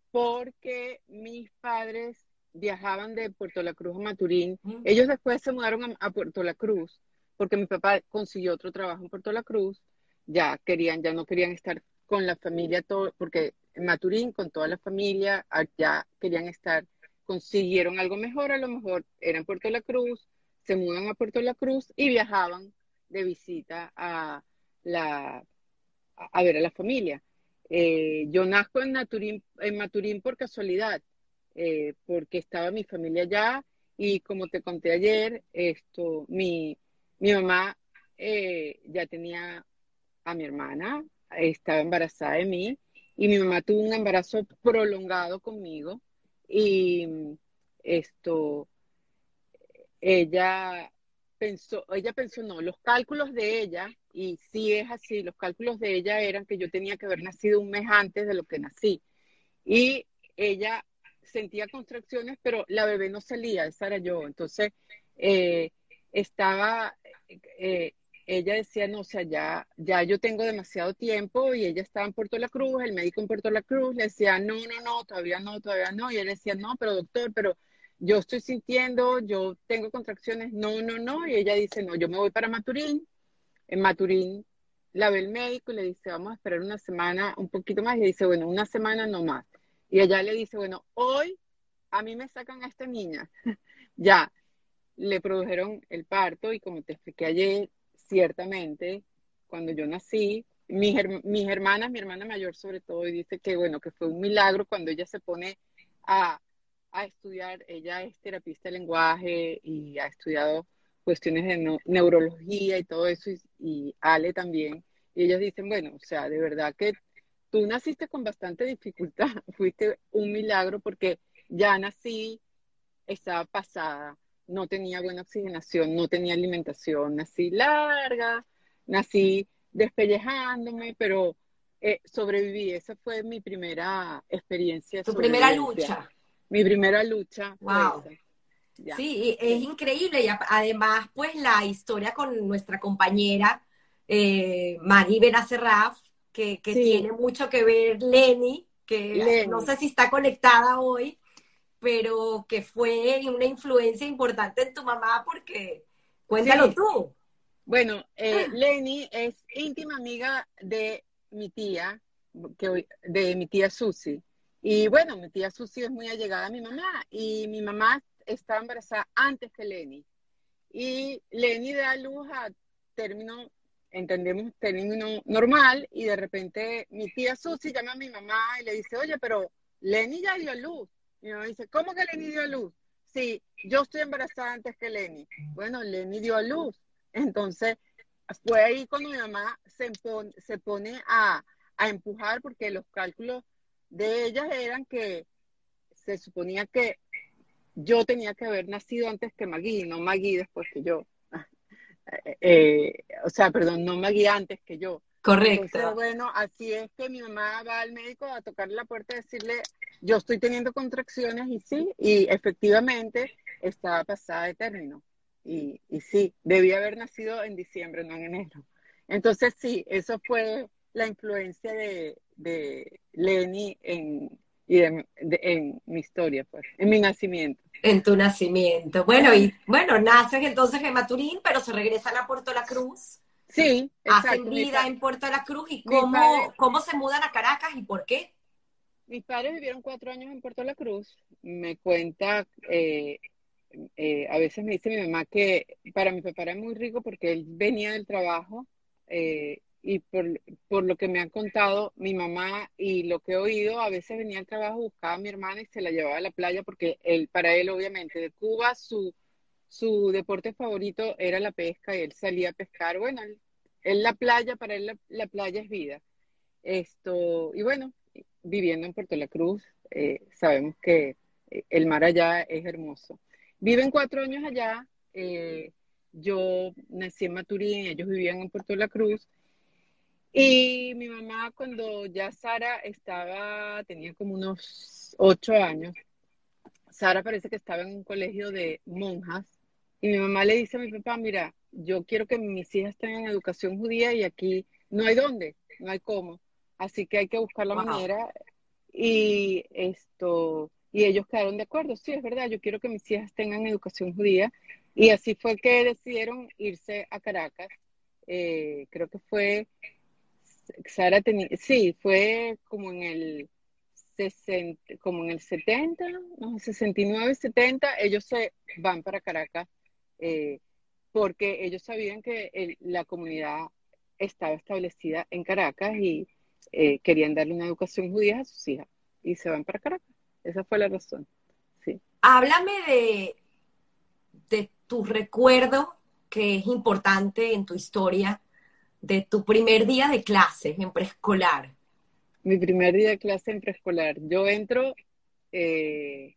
porque mis padres viajaban de Puerto La Cruz a Maturín. Mm. Ellos después se mudaron a, Puerto La Cruz porque mi papá consiguió otro trabajo en Puerto La Cruz. Ya querían, ya no querían estar con la familia, todo, porque en Maturín con toda la familia, ya querían estar, consiguieron algo mejor, a lo mejor eran Puerto La Cruz, se mudan a Puerto La Cruz y viajaban de visita a la a, ver a la familia. Eh, yo nazco en, Maturín, por casualidad, eh, porque estaba mi familia allá y como te conté ayer, esto, mi, mi mamá eh, ya tenía a mi hermana, estaba embarazada de mí y mi mamá tuvo un embarazo prolongado conmigo y esto, ella pensó, ella pensó, no, los cálculos de ella, y sí es así, los cálculos de ella eran que yo tenía que haber nacido un mes antes de lo que nací. Y ella sentía contracciones, pero la bebé no salía, esa era yo. Entonces, eh, estaba, eh, ella decía, no, o sea, ya, ya yo tengo demasiado tiempo y ella estaba en Puerto La Cruz, el médico en Puerto La Cruz le decía, no, no, no, todavía no, todavía no. Y él decía, no, pero doctor, pero yo estoy sintiendo, yo tengo contracciones, no, no, no. Y ella dice, no, yo me voy para Maturín. En Maturín la ve el médico y le dice, vamos a esperar una semana, un poquito más. Y dice, bueno, una semana no más. Y ella le dice, bueno, hoy a mí me sacan a esta niña. [laughs] ya, le produjeron el parto y como te expliqué ayer, ciertamente, cuando yo nací, mis, mis hermanas, mi hermana mayor sobre todo, dice que, bueno, que fue un milagro cuando ella se pone a, a estudiar, ella es terapista de lenguaje y ha estudiado cuestiones de neurología y todo eso, y, y, Ale también, y ellos dicen, bueno, o sea, de verdad que tú naciste con bastante dificultad, [laughs] fuiste un milagro porque ya nací, estaba pasada, no tenía buena oxigenación, no tenía alimentación, nací larga, nací despellejándome, pero eh, sobreviví. Esa fue mi primera experiencia. Tu primera lucha. Mi primera lucha. Wow. Sí, es increíble y además pues la historia con nuestra compañera eh, Maggie Benacerraf, que, que tiene mucho que ver Lenny, que no sé si está conectada hoy, pero que fue una influencia importante en tu mamá porque cuéntalo tú. Bueno, eh, ah. Lenny es íntima amiga de mi tía, que, de mi tía Susi. Y bueno, mi tía Susi es muy allegada a mi mamá y mi mamá estaba embarazada antes que Lenny. Y Lenny da luz a término, entendemos, término normal y de repente mi tía Susi llama a mi mamá y le dice, oye, pero Lenny ya dio luz. Mi mamá dice, ¿cómo que Lenny dio a luz? Sí, yo estoy embarazada antes que Lenny. Bueno, Lenny dio a luz. Entonces, fue ahí cuando mi mamá se, se pone a, empujar porque los cálculos de ellas eran que se suponía que yo tenía que haber nacido antes que Maggie, no Maggie después que yo. [laughs] Eh, o sea, perdón, no Maggie antes que yo. Correcto. bueno, así es que mi mamá va al médico a tocarle la puerta y decirle, yo estoy teniendo contracciones y sí, y efectivamente estaba pasada de término. Y, y sí, debía haber nacido en diciembre, no en enero. Entonces sí, eso fue la influencia de, de Lenny en, y en mi historia, pues, en mi nacimiento. En tu nacimiento. Bueno, y bueno, naces entonces en Maturín, pero se regresan a Puerto La Cruz. Sí, exacto. Hacen vida en Puerto La Cruz y cómo, cómo se mudan a Caracas y por qué. Mis padres vivieron cuatro años en Puerto La Cruz. Me cuenta, eh, eh, a veces me dice mi mamá que para mi papá era muy rico porque él venía del trabajo eh, y por, por, lo que me han contado mi mamá y lo que he oído, a veces venía al trabajo, buscaba a mi hermana y se la llevaba a la playa porque él, para él obviamente de Cuba su, su deporte favorito era la pesca y él salía a pescar. Bueno, él, la playa, para él la, playa es vida. Esto, y bueno, viviendo en Puerto La Cruz, eh, sabemos que eh, el mar allá es hermoso. Viven cuatro años allá. Eh, yo nací en Maturín, ellos vivían en Puerto La Cruz. Y mi mamá, cuando ya Sara estaba, tenía como unos ocho años, Sara parece que estaba en un colegio de monjas. Y mi mamá le dice a mi papá, mira, yo quiero que mis hijas tengan educación judía y aquí no hay dónde, no hay cómo. Así que hay que buscar la manera. Y esto, y ellos quedaron de acuerdo, sí, es verdad, yo quiero que mis hijas tengan educación judía. Y así fue que decidieron irse a Caracas. Eh, creo que fue, Sara tenía, sí, fue como en el 60, como en el 70, no, 69, 70, ellos se van para Caracas eh, porque ellos sabían que la comunidad estaba establecida en Caracas y eh, querían darle una educación judía a sus hijas y se van para Caracas. Esa fue la razón. Sí. Háblame de, de tu recuerdo que es importante en tu historia de tu primer día de clase en preescolar. Mi primer día de clase en preescolar. Yo entro, eh,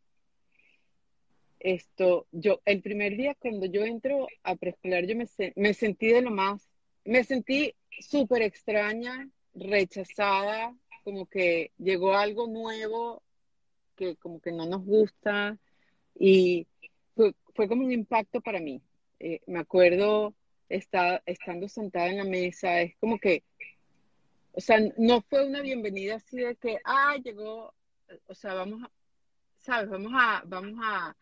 esto, yo, el primer día cuando yo entro a preescolar, yo me, me sentí de lo más, me sentí súper extraña, rechazada, como que llegó algo nuevo que como que no nos gusta y fue, fue como un impacto para mí. Eh, me acuerdo está, estando sentada en la mesa, es como que, o sea, no fue una bienvenida así de que, ah, llegó, o sea, vamos a, ¿sabes? Vamos a, vamos a,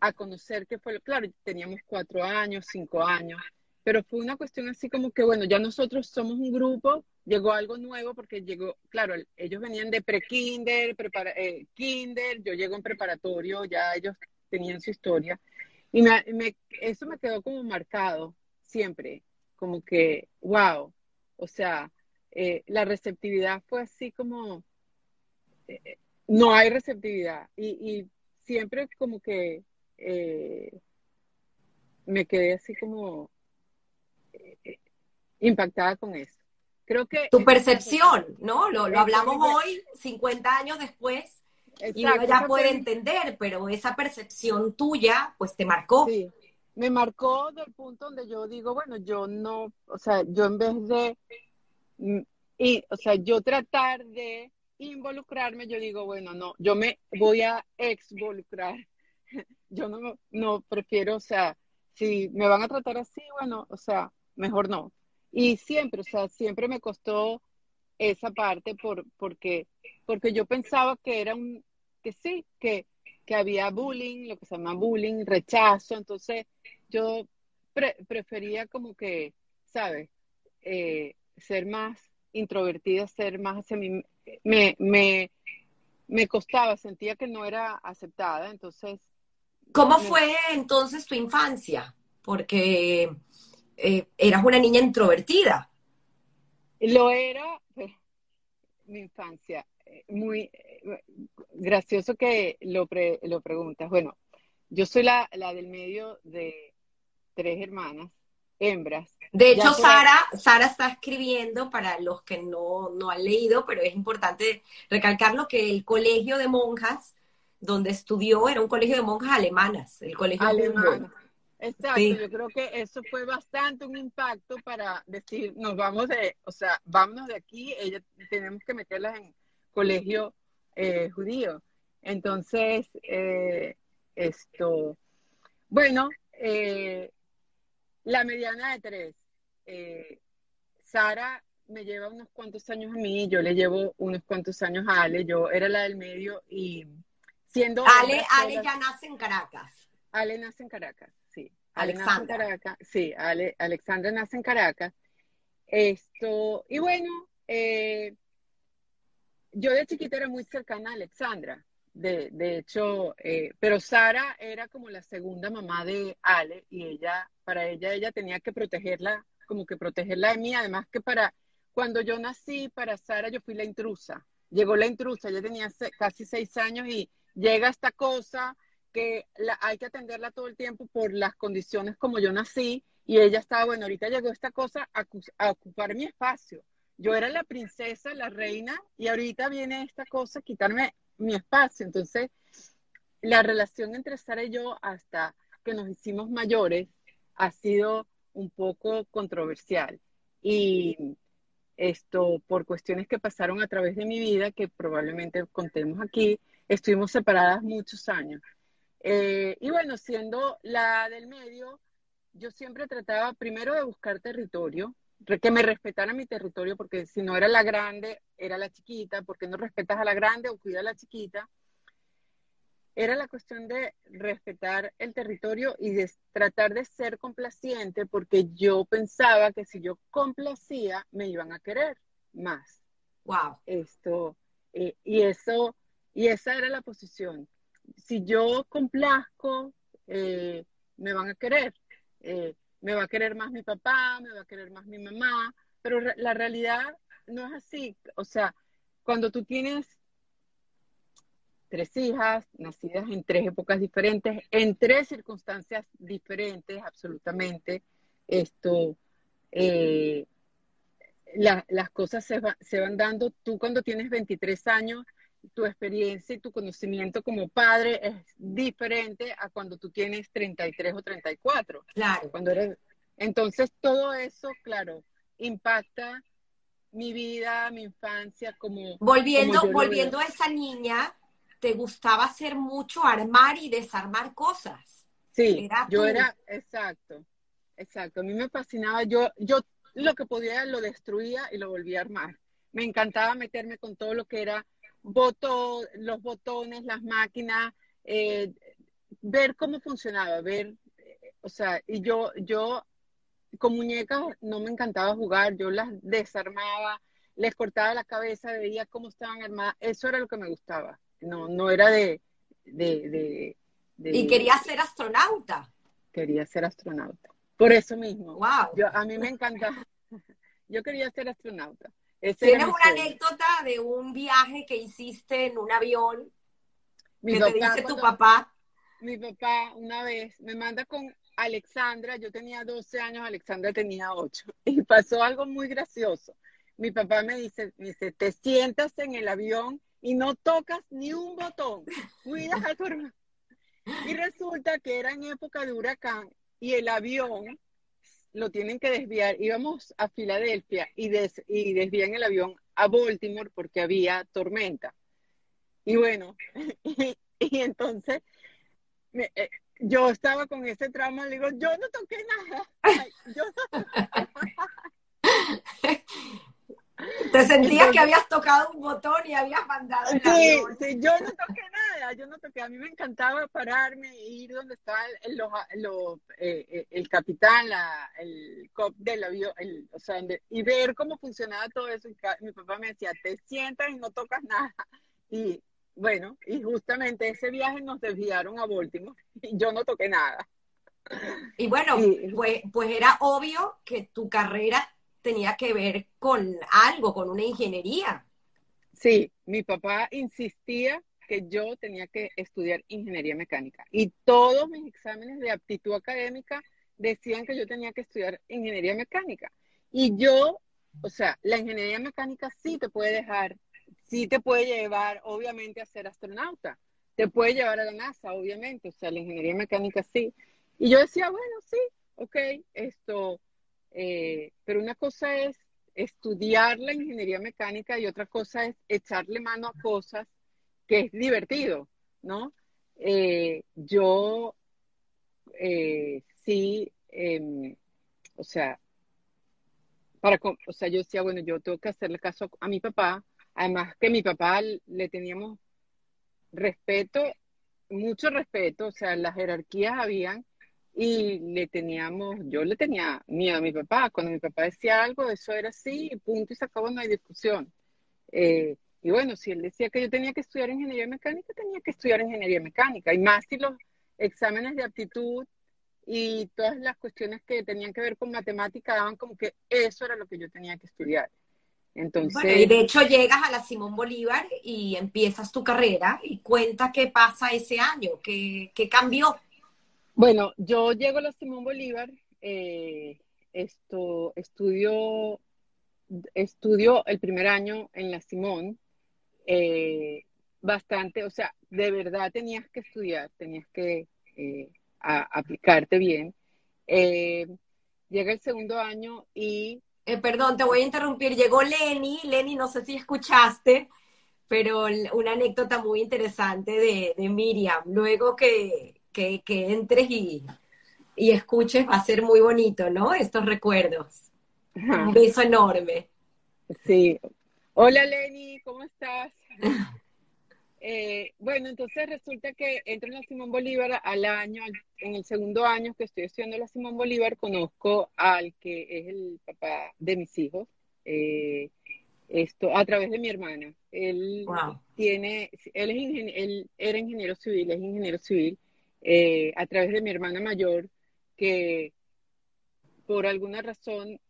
a conocer qué fue, claro, teníamos cuatro años, cinco años, pero fue una cuestión así como que, bueno, ya nosotros somos un grupo, llegó algo nuevo porque llegó, claro, ellos venían de pre-kinder, eh, kinder, yo llego en preparatorio, ya ellos tenían su historia, y me, eso me quedó como marcado siempre, como que, wow, o sea, eh, la receptividad fue así como, eh, no hay receptividad. Y, siempre como que eh, me quedé así como impactada con eso. Creo que... Tu percepción, ¿no? Lo, lo hablamos hoy, 50 años después, y uno ya puede entender, pero esa percepción tuya, pues te marcó. Sí, me marcó del punto donde yo digo, bueno, yo no, o sea, yo en vez de, mm, y, o sea, yo tratar de involucrarme, yo digo, bueno, no, yo me voy a exvolucrar. [laughs] Yo no, no prefiero, o sea, si me van a tratar así, bueno, o sea, mejor no. Y siempre, o sea, siempre me costó esa parte por, porque, porque yo pensaba que era un, que sí, que, había bullying, lo que se llama bullying, rechazo, entonces yo prefería como que, ¿sabes? Eh, ser más introvertida, ser más hacia mí, me, me, me costaba, sentía que no era aceptada, entonces... ¿Cómo fue entonces tu infancia? Porque eh, eras una niña introvertida. Lo era, pues, mi infancia muy eh, gracioso que lo, lo preguntas. Bueno, yo soy la, la, del medio de tres hermanas, hembras. De hecho, Sara, Sara está escribiendo para los que no, no han leído, pero es importante recalcarlo que el colegio de monjas donde estudió era un colegio de monjas alemanas, el colegio alemán. Exacto, yo creo que eso fue bastante un impacto para decir, nos vamos de, o sea, vámonos de aquí, tenemos que meterlas en, colegio eh, judío. Entonces, eh, esto, bueno, eh, la mediana de tres. Sara me lleva unos cuantos años a mí, yo le llevo unos cuantos años a Ale, yo era la del medio y siendo... Ale, Ale ya nace en Caracas. Ale nace en Caracas, sí. Alexandra. sí, Ale, Alexandra nace en Caracas. Esto, y bueno, eh, yo de chiquita era muy cercana a Alexandra, de, de hecho, eh, pero Sara era como la segunda mamá de Ale y ella, para ella, ella tenía que protegerla como que protegerla de mí, además que para cuando yo nací, para Sara yo fui la intrusa, llegó la intrusa, ella tenía casi seis años y llega esta cosa que la, hay que atenderla todo el tiempo por las condiciones como yo nací y ella estaba, bueno, ahorita llegó esta cosa a, a ocupar mi espacio. Yo era la princesa, la reina, y ahorita viene esta cosa quitarme mi espacio. Entonces, la relación entre Sara y yo hasta que nos hicimos mayores ha sido un poco controversial. Y esto, por cuestiones que pasaron a través de mi vida, que probablemente contemos aquí, estuvimos separadas muchos años. Eh, y bueno, siendo la del medio, yo siempre trataba primero de buscar territorio, que me respetara mi territorio, porque si no era la grande, era la chiquita, porque no respetas a la grande o cuida a la chiquita era la cuestión de respetar el territorio y de tratar de ser complaciente porque yo pensaba que si yo complacía me iban a querer más. Wow. Esto, eh, y eso, y esa era la posición. Si yo complazco, eh, me van a querer. Eh, me va a querer más mi papá, me va a querer más mi mamá, pero la realidad no es así. O sea, cuando tú tienes tres hijas, nacidas en tres épocas diferentes, en tres circunstancias diferentes, absolutamente. Esto, eh, las cosas se, se, van dando. Tú cuando tienes 23 años, tu experiencia y tu conocimiento como padre es diferente a cuando tú tienes 33 o 34. Claro. Cuando eres... Entonces, todo eso, claro, impacta mi vida, mi infancia, como... Volviendo, volviendo a esa niña te gustaba hacer mucho armar y desarmar cosas. Sí, yo era, exacto, exacto. A mí me fascinaba, yo, yo lo que podía lo destruía y lo volvía a armar. Me encantaba meterme con todo lo que era botón, los botones, las máquinas, eh, ver cómo funcionaba, ver, o sea, y yo, yo con muñecas no me encantaba jugar, yo las desarmaba, les cortaba la cabeza, veía cómo estaban armadas, eso era lo que me gustaba no, no era de, de, Y quería ser astronauta. Quería ser astronauta. Por eso mismo. Wow. Yo, a mí me encanta. [laughs] Yo quería ser astronauta. ¿Tienes una anécdota de un viaje que hiciste en un avión mi que te dice tu papá? Mi papá una vez me manda con Alexandra, yo tenía 12 años, Alexandra tenía 8, [laughs] y pasó algo muy gracioso. Mi papá me dice, me dice, te sientas en el avión y no tocas ni un botón, cuidas a tu hermano. Y resulta que era en época de huracán y el avión lo tienen que desviar. Íbamos a Filadelfia y, y desvían el avión a Baltimore porque había tormenta. Y bueno, [laughs] y, entonces eh, yo estaba con ese trauma, le digo, yo no toqué nada. [laughs] yo no toqué nada. [laughs] Te sentías que habías tocado un botón y habías mandado sí, Sí, yo no toqué nada, yo no toqué. A mí me encantaba pararme e ir donde estaba el, eh, eh, el capitán, la, el cop del avión, el, o sea, y ver cómo funcionaba todo eso. Y mi papá me decía, te sientas y no tocas nada. Y bueno, y justamente ese viaje nos desviaron a Baltimore y yo no toqué nada. Y bueno, pues, pues era obvio que tu carrera tenía que ver con algo, con una ingeniería. Sí, mi papá insistía que yo tenía que estudiar ingeniería mecánica y todos mis exámenes de aptitud académica decían que yo tenía que estudiar ingeniería mecánica. Y yo, o sea, la ingeniería mecánica sí te puede dejar, sí te puede llevar, obviamente, a ser astronauta, te puede llevar a la NASA, obviamente, o sea, la ingeniería mecánica sí. Y yo decía, bueno, sí, ok, esto, eh, pero una cosa es estudiar la ingeniería mecánica y otra cosa es echarle mano a cosas que es divertido, ¿no? Eh, yo eh, sí, em, o sea, para, o sea, yo decía, bueno, yo tengo que hacerle caso a mi papá, además que mi papá le teníamos respeto, mucho respeto, o sea, las jerarquías habían, y le teníamos, yo le tenía miedo a mi papá. Cuando mi papá decía algo, eso era así, punto y se acabó, no hay discusión. Eh, y bueno, si él decía que yo tenía que estudiar ingeniería mecánica, tenía que estudiar ingeniería mecánica. Y más si los exámenes de aptitud y todas las cuestiones que tenían que ver con matemática daban como que eso era lo que yo tenía que estudiar. Entonces, y de hecho llegas a la Simón Bolívar y empiezas tu carrera y cuenta qué pasa ese año, qué, qué cambió. Bueno, yo llego a la Simón Bolívar, eh, esto, estudio, estudio el primer año en la Simón, eh, bastante, o sea, de verdad tenías que estudiar, tenías que eh, aplicarte bien. llega el segundo año y perdón, te voy a interrumpir. Llegó Lenny. Lenny, no sé si escuchaste, pero una anécdota muy interesante de, Miriam. Luego que, entres y, escuches, va a ser muy bonito, ¿no? Estos recuerdos. Un beso enorme. Sí. Hola Lenny, ¿cómo estás? [laughs] Eh, bueno, entonces resulta que entro en la Simón Bolívar al año, en el segundo año que estoy estudiando la Simón Bolívar, conozco al que es el papá de mis hijos, eh, esto a través de mi hermana. Él tiene, él, es él era ingeniero civil, es ingeniero civil, eh, a través de mi hermana mayor, que por alguna razón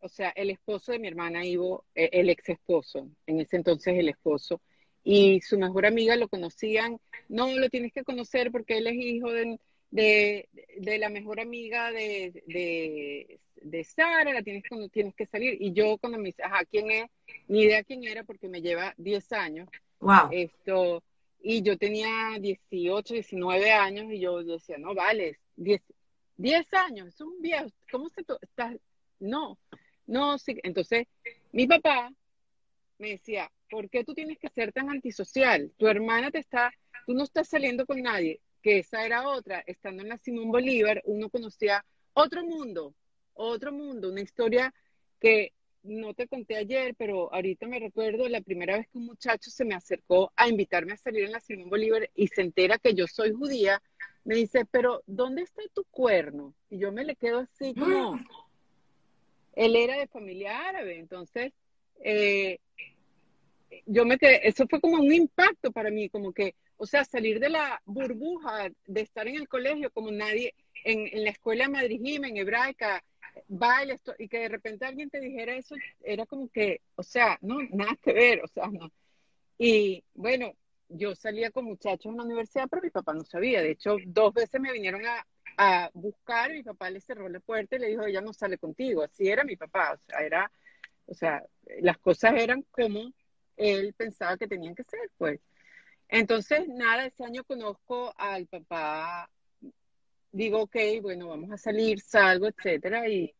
o sea, el esposo de mi hermana Ivo, el ex esposo, en ese entonces el esposo, y su mejor amiga lo conocían. No, lo tienes que conocer porque él es hijo de, de, la mejor amiga de, de, Sara, la tienes, tienes que salir. Y yo cuando me dice, ajá, ¿quién es? Ni idea quién era porque me lleva 10 años. Wow. Esto, y yo tenía 18, 19 años y yo decía, no, vale, 10, 10 años, es un viejo, ¿cómo se está? No, no, sí. Entonces, mi papá me decía, ¿por qué tú tienes que ser tan antisocial? Tu hermana te está, tú no estás saliendo con nadie, que esa era otra. Estando en la Simón Bolívar, uno conocía otro mundo, otro mundo, una historia que no te conté ayer, pero ahorita me recuerdo la primera vez que un muchacho se me acercó a invitarme a salir en la Simón Bolívar y se entera que yo soy judía, me dice, pero ¿dónde está tu cuerno? Y yo me le quedo así como, [gasps] él era de familia árabe, entonces eh, yo me quedé, eso fue como un impacto para mí, como que, o sea, salir de la burbuja de estar en el colegio como nadie, en, la escuela Madrid en hebraica, baile, y que de repente alguien te dijera eso, era como que, o sea, no, nada que ver, o sea, no. Y bueno, yo salía con muchachos en la universidad, pero mi papá no sabía. De hecho, dos veces me vinieron a, a buscar, mi papá le cerró la puerta y le dijo, ella no sale contigo. Así era mi papá, o sea, era o sea, las cosas eran como él pensaba que tenían que ser, pues. Entonces, nada, ese año conozco al papá, digo, ok, bueno, vamos a salir, salgo, etcétera, y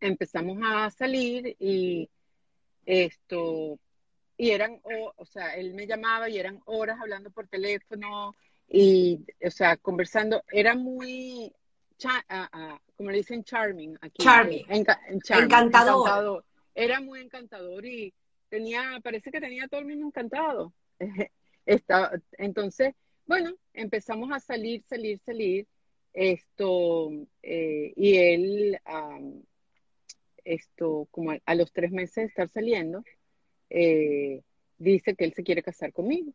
empezamos a salir y esto, y eran, o, sea, él me llamaba y eran horas hablando por teléfono y, o sea, conversando, era muy, ah, como le dicen, charming aquí. Charming. encantador. Era muy encantador y tenía, parece que tenía todo el mundo encantado. [laughs] Estaba, entonces, bueno, empezamos a salir, salir, salir. Esto, eh, y él, esto, como a, los tres meses de estar saliendo, eh, dice que él se quiere casar conmigo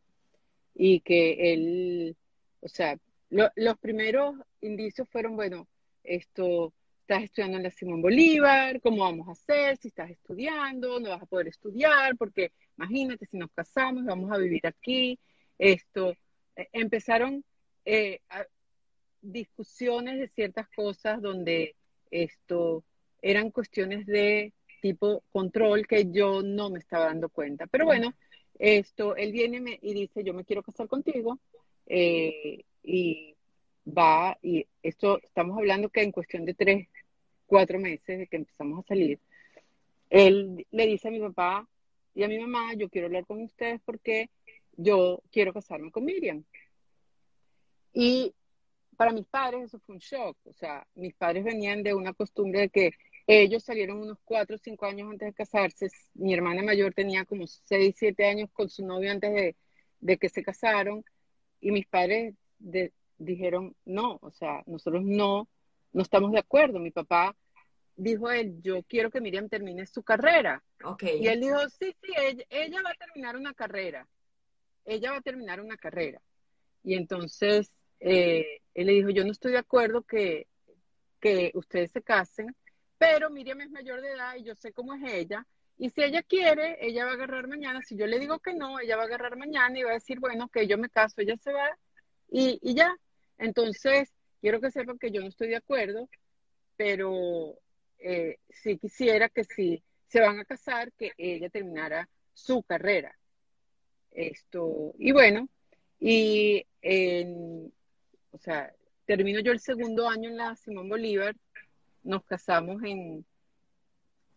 y que él, o sea, los primeros indicios fueron, bueno, esto, estás estudiando en la Simón Bolívar, ¿cómo vamos a hacer? Si estás estudiando, no vas a poder estudiar, porque imagínate si nos casamos, vamos a vivir aquí. Esto, empezaron eh, discusiones de ciertas cosas donde esto eran cuestiones de tipo control que yo no me estaba dando cuenta. Pero bueno, esto, él viene y dice, yo me quiero casar contigo, eh, y va, y esto estamos hablando que en cuestión de tres, cuatro meses de que empezamos a salir, él le dice a mi papá y a mi mamá, yo quiero hablar con ustedes porque yo quiero casarme con Miriam. Y para mis padres eso fue un shock, o sea, mis padres venían de una costumbre de que ellos salieron unos cuatro o cinco años antes de casarse, mi hermana mayor tenía como seis, siete años con su novio antes de, de que se casaron, y mis padres de, dijeron, no, o sea, nosotros no, no estamos de acuerdo. Mi papá dijo él, yo quiero que Miriam termine su carrera. Okay. Y él dijo, sí, sí, ella, va a terminar una carrera. Ella va a terminar una carrera. Y entonces, eh, él le dijo, yo no estoy de acuerdo que, que ustedes se casen, pero Miriam es mayor de edad y yo sé cómo es ella. Y si ella quiere, ella va a agarrar mañana. Si yo le digo que no, ella va a agarrar mañana y va a decir, bueno, que yo me caso, ella se va y, y ya. Entonces, quiero que sepan que yo no estoy de acuerdo, pero eh, sí quisiera que si se van a casar, que ella terminara su carrera. Esto, y bueno, y en, o sea, termino yo el segundo año en la Simón Bolívar, nos casamos en,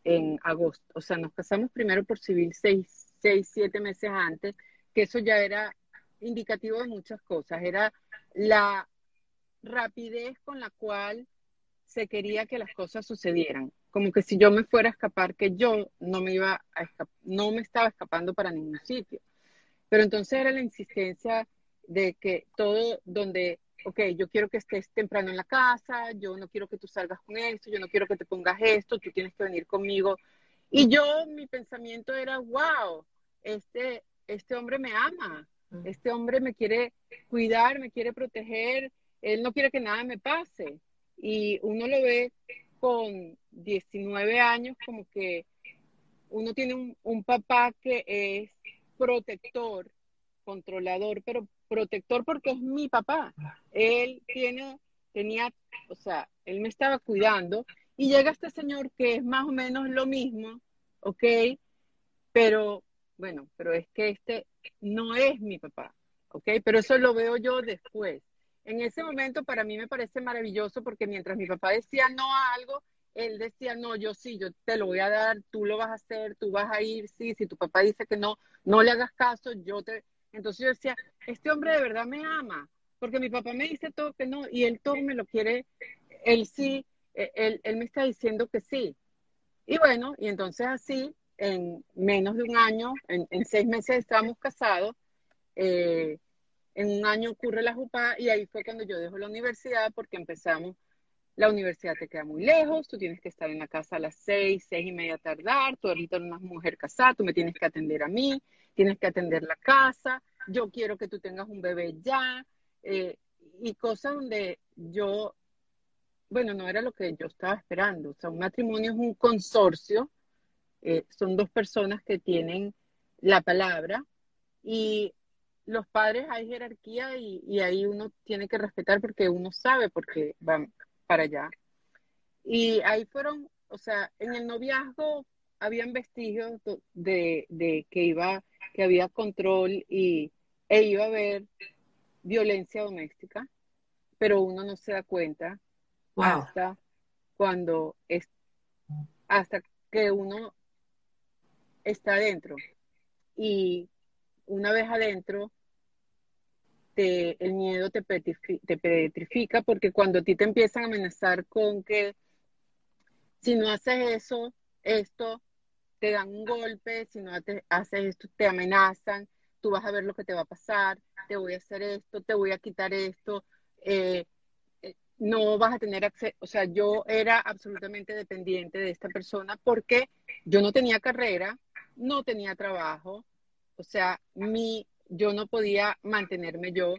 en agosto, o sea, nos casamos primero por civil seis, seis, siete meses antes, que eso ya era indicativo de muchas cosas, era la rapidez con la cual se quería que las cosas sucedieran, como que si yo me fuera a escapar, que yo no me iba a no me estaba escapando para ningún sitio. Pero entonces era la insistencia de que todo donde, ok, yo quiero que estés temprano en la casa, yo no quiero que tú salgas con esto, yo no quiero que te pongas esto, tú tienes que venir conmigo. Y yo, mi pensamiento era, wow, este, este hombre me ama, este hombre me quiere cuidar, me quiere proteger, él no quiere que nada me pase. Y uno lo ve con 19 años como que uno tiene un, un papá que es protector, controlador, pero protector porque es mi papá. Él tiene, tenía, o sea, él me estaba cuidando y llega este señor que es más o menos lo mismo, ¿ok? Pero, bueno, pero es que este no es mi papá, ¿ok? Pero eso lo veo yo después. En ese momento para mí me parece maravilloso porque mientras mi papá decía no a algo, él decía, no, yo sí, yo te lo voy a dar, tú lo vas a hacer, tú vas a ir, sí, si tu papá dice que no, no le hagas caso, yo te... Entonces yo decía, este hombre de verdad me ama, porque mi papá me dice todo que no, y él todo me lo quiere, él sí, e, él, él me está diciendo que sí. Y bueno, y entonces así, en menos de un año, en, en seis meses estábamos casados, eh, en un año ocurre la JUPA y ahí fue cuando yo dejo la universidad porque empezamos, la universidad te queda muy lejos, tú tienes que estar en la casa a las seis, seis y media tardar, tú ahorita eres una mujer casada, tú me tienes que atender a mí, tienes que atender la casa, yo quiero que tú tengas un bebé ya, eh, y cosas donde yo, bueno, no era lo que yo estaba esperando, o sea, un matrimonio es un consorcio, eh, son dos personas que tienen la palabra y los padres hay jerarquía y, ahí uno tiene que respetar porque uno sabe por qué van para allá. Y ahí fueron, o sea, en el noviazgo habían vestigios de, de que iba, que había control y e iba a haber violencia doméstica, pero uno no se da cuenta hasta cuando es, hasta que uno está adentro. Y una vez adentro, el miedo te petrifica, porque cuando a ti te empiezan a amenazar con que si no haces eso, esto, te dan un golpe, si no haces esto, te amenazan, tú vas a ver lo que te va a pasar, te voy a hacer esto, te voy a quitar esto, eh, eh, no vas a tener acceso, o sea, yo era absolutamente dependiente de esta persona porque yo no tenía carrera, no tenía trabajo, o sea, mi, yo no podía mantenerme yo.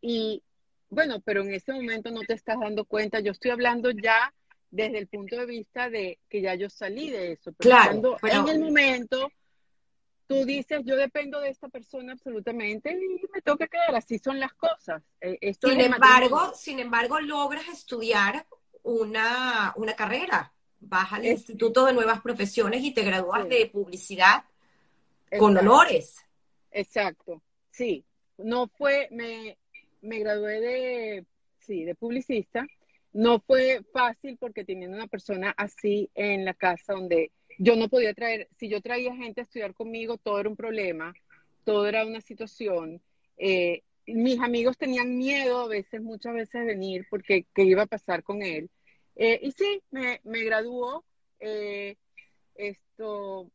Y bueno, pero en ese momento no te estás dando cuenta, yo estoy hablando ya desde el punto de vista de que ya yo salí de eso. claro. En el momento, tú dices, yo dependo de esta persona absolutamente y me tengo que quedar, así son las cosas. Eh, sin embargo, sin embargo, logras estudiar una, una carrera. Vas al Instituto de Nuevas Profesiones y te gradúas de publicidad con honores. Exacto, sí. No fue, me, me gradué de, sí, de publicista. No fue fácil porque teniendo una persona así en la casa donde yo no podía traer, si yo traía gente a estudiar conmigo, todo era un problema, todo era una situación. Eh, mis amigos tenían miedo a veces, muchas veces de venir porque qué iba a pasar con él. Eh, y sí, me, me graduó. Eh, esto,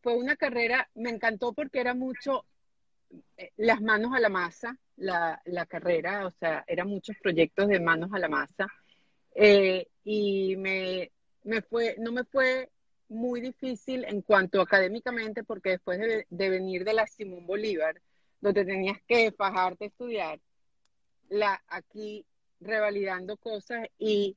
fue una carrera, me encantó porque era mucho eh, las manos a la masa, la, carrera, o sea, eran muchos proyectos de manos a la masa. Eh, y me, me, fue, no me fue muy difícil en cuanto académicamente, porque después de, venir de la Simón Bolívar, donde tenías que fajarte a estudiar, la, aquí revalidando cosas y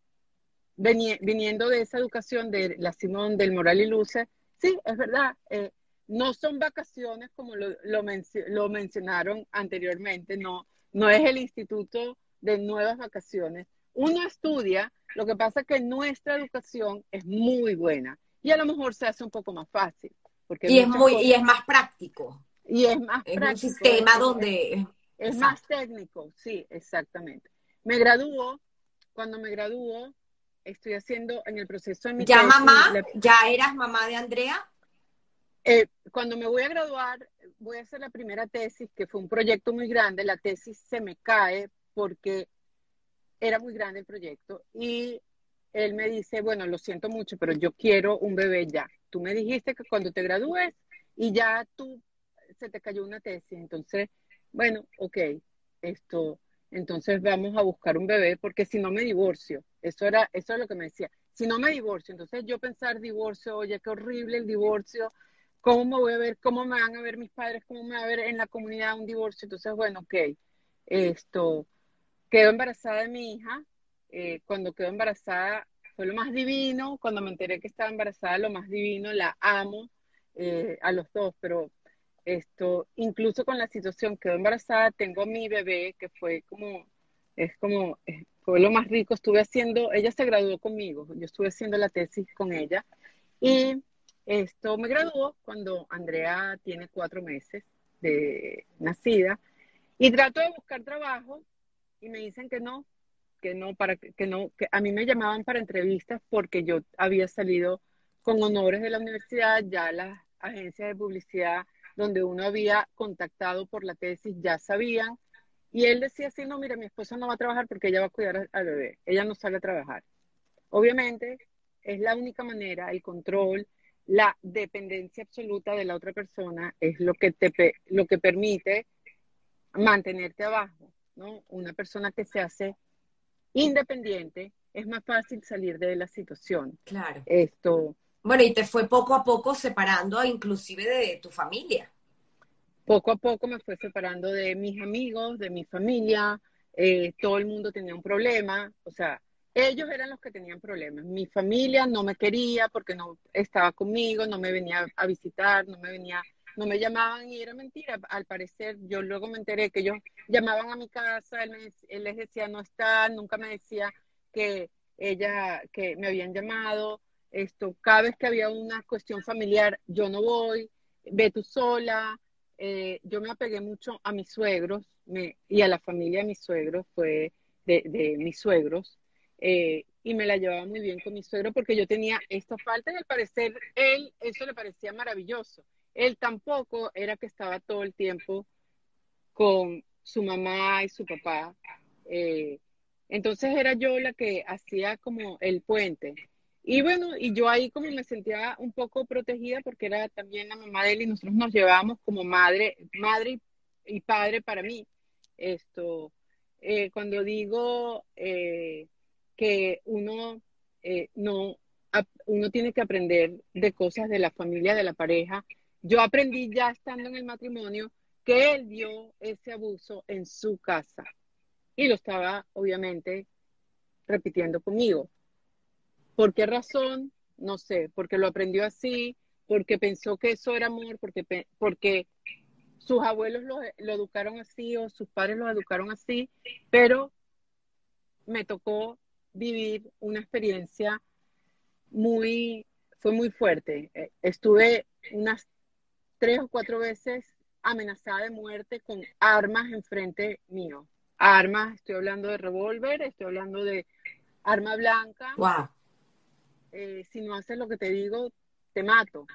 viniendo de esa educación de la Simón del Moral y Luce, sí, es verdad, eh, no son vacaciones como lo, lo, mencionaron anteriormente, no, no es el instituto de nuevas vacaciones. Uno estudia, lo que pasa es que nuestra educación es muy buena y a lo mejor se hace un poco más fácil. Porque y, es muy, y es más práctico. Y es más práctico. un sistema donde... Es, más técnico, sí, exactamente. Me graduó, cuando me graduó, estoy haciendo en el proceso de mi ¿Ya mamá? ¿Ya eras mamá de Andrea? Eh, cuando me voy a graduar, voy a hacer la primera tesis, que fue un proyecto muy grande. La tesis se me cae porque era muy grande el proyecto. Y él me dice, bueno, lo siento mucho, pero yo quiero un bebé ya. Tú me dijiste que cuando te gradúes y ya tú se te cayó una tesis. Entonces, bueno, ok, esto, entonces vamos a buscar un bebé porque si no me divorcio. Eso era, eso es lo que me decía. Si no me divorcio, entonces yo pensar divorcio, oye, qué horrible el divorcio, cómo me voy a ver, cómo me van a ver mis padres, cómo me va a ver en la comunidad un divorcio. Entonces, bueno, ok, esto, quedo embarazada de mi hija. Eh, cuando quedo embarazada fue lo más divino. Cuando me enteré que estaba embarazada, lo más divino, la amo eh, a los dos, pero esto, incluso con la situación, quedó embarazada, tengo mi bebé, que fue como, es como, fue lo más rico, estuve haciendo, ella se graduó conmigo, yo estuve haciendo la tesis con ella, y esto me graduó cuando Andrea tiene cuatro meses de nacida, y trato de buscar trabajo, y me dicen que no, que no, para que no, que a mí me llamaban para entrevistas porque yo había salido con honores de la universidad, ya las agencias de publicidad donde uno había contactado por la tesis ya sabían. Y él decía así, no, mira, mi esposa no va a trabajar porque ella va a cuidar al bebé, ella no sale a trabajar. Obviamente es la única manera, el control, la dependencia absoluta de la otra persona es lo que te lo que permite mantenerte abajo, ¿no? Una persona que se hace independiente es más fácil salir de la situación. Claro. Esto bueno, y te fue poco a poco separando inclusive de tu familia. Poco a poco me fue separando de mis amigos, de mi familia, eh, todo el mundo tenía un problema, o sea, ellos eran los que tenían problemas. Mi familia no me quería porque no estaba conmigo, no me venía a visitar, no me venía, no me llamaban y era mentira. Al parecer, yo luego me enteré que ellos llamaban a mi casa, él, él les decía no está, nunca me decía que ella, que me habían llamado esto, cada vez que había una cuestión familiar, yo no voy, ve tú sola. Eh, yo me apegué mucho a mis suegros y a la familia de mis suegros, fue de, mis suegros, eh, y me la llevaba muy bien con mi suegro porque yo tenía esta falta y al parecer él, eso le parecía maravilloso. Él tampoco era que estaba todo el tiempo con su mamá y su papá. Eh, entonces era yo la que hacía como el puente. Y bueno, y yo ahí como me sentía un poco protegida porque era también la mamá de él y nosotros nos llevábamos como madre, madre y padre para mí. Esto, eh, cuando digo eh, que uno eh, no, uno tiene que aprender de cosas de la familia, de la pareja, yo aprendí ya estando en el matrimonio que él dio ese abuso en su casa y lo estaba obviamente repitiendo conmigo. ¿Por qué razón? No sé, porque lo aprendió así, porque pensó que eso era amor, porque, porque sus abuelos lo, educaron así o sus padres lo educaron así, pero me tocó vivir una experiencia muy, fue muy fuerte. Eh, estuve unas tres o cuatro veces amenazada de muerte con armas enfrente mío. Armas, estoy hablando de revólver, estoy hablando de arma blanca. Wow. Eh, si no haces lo que te digo, te mato.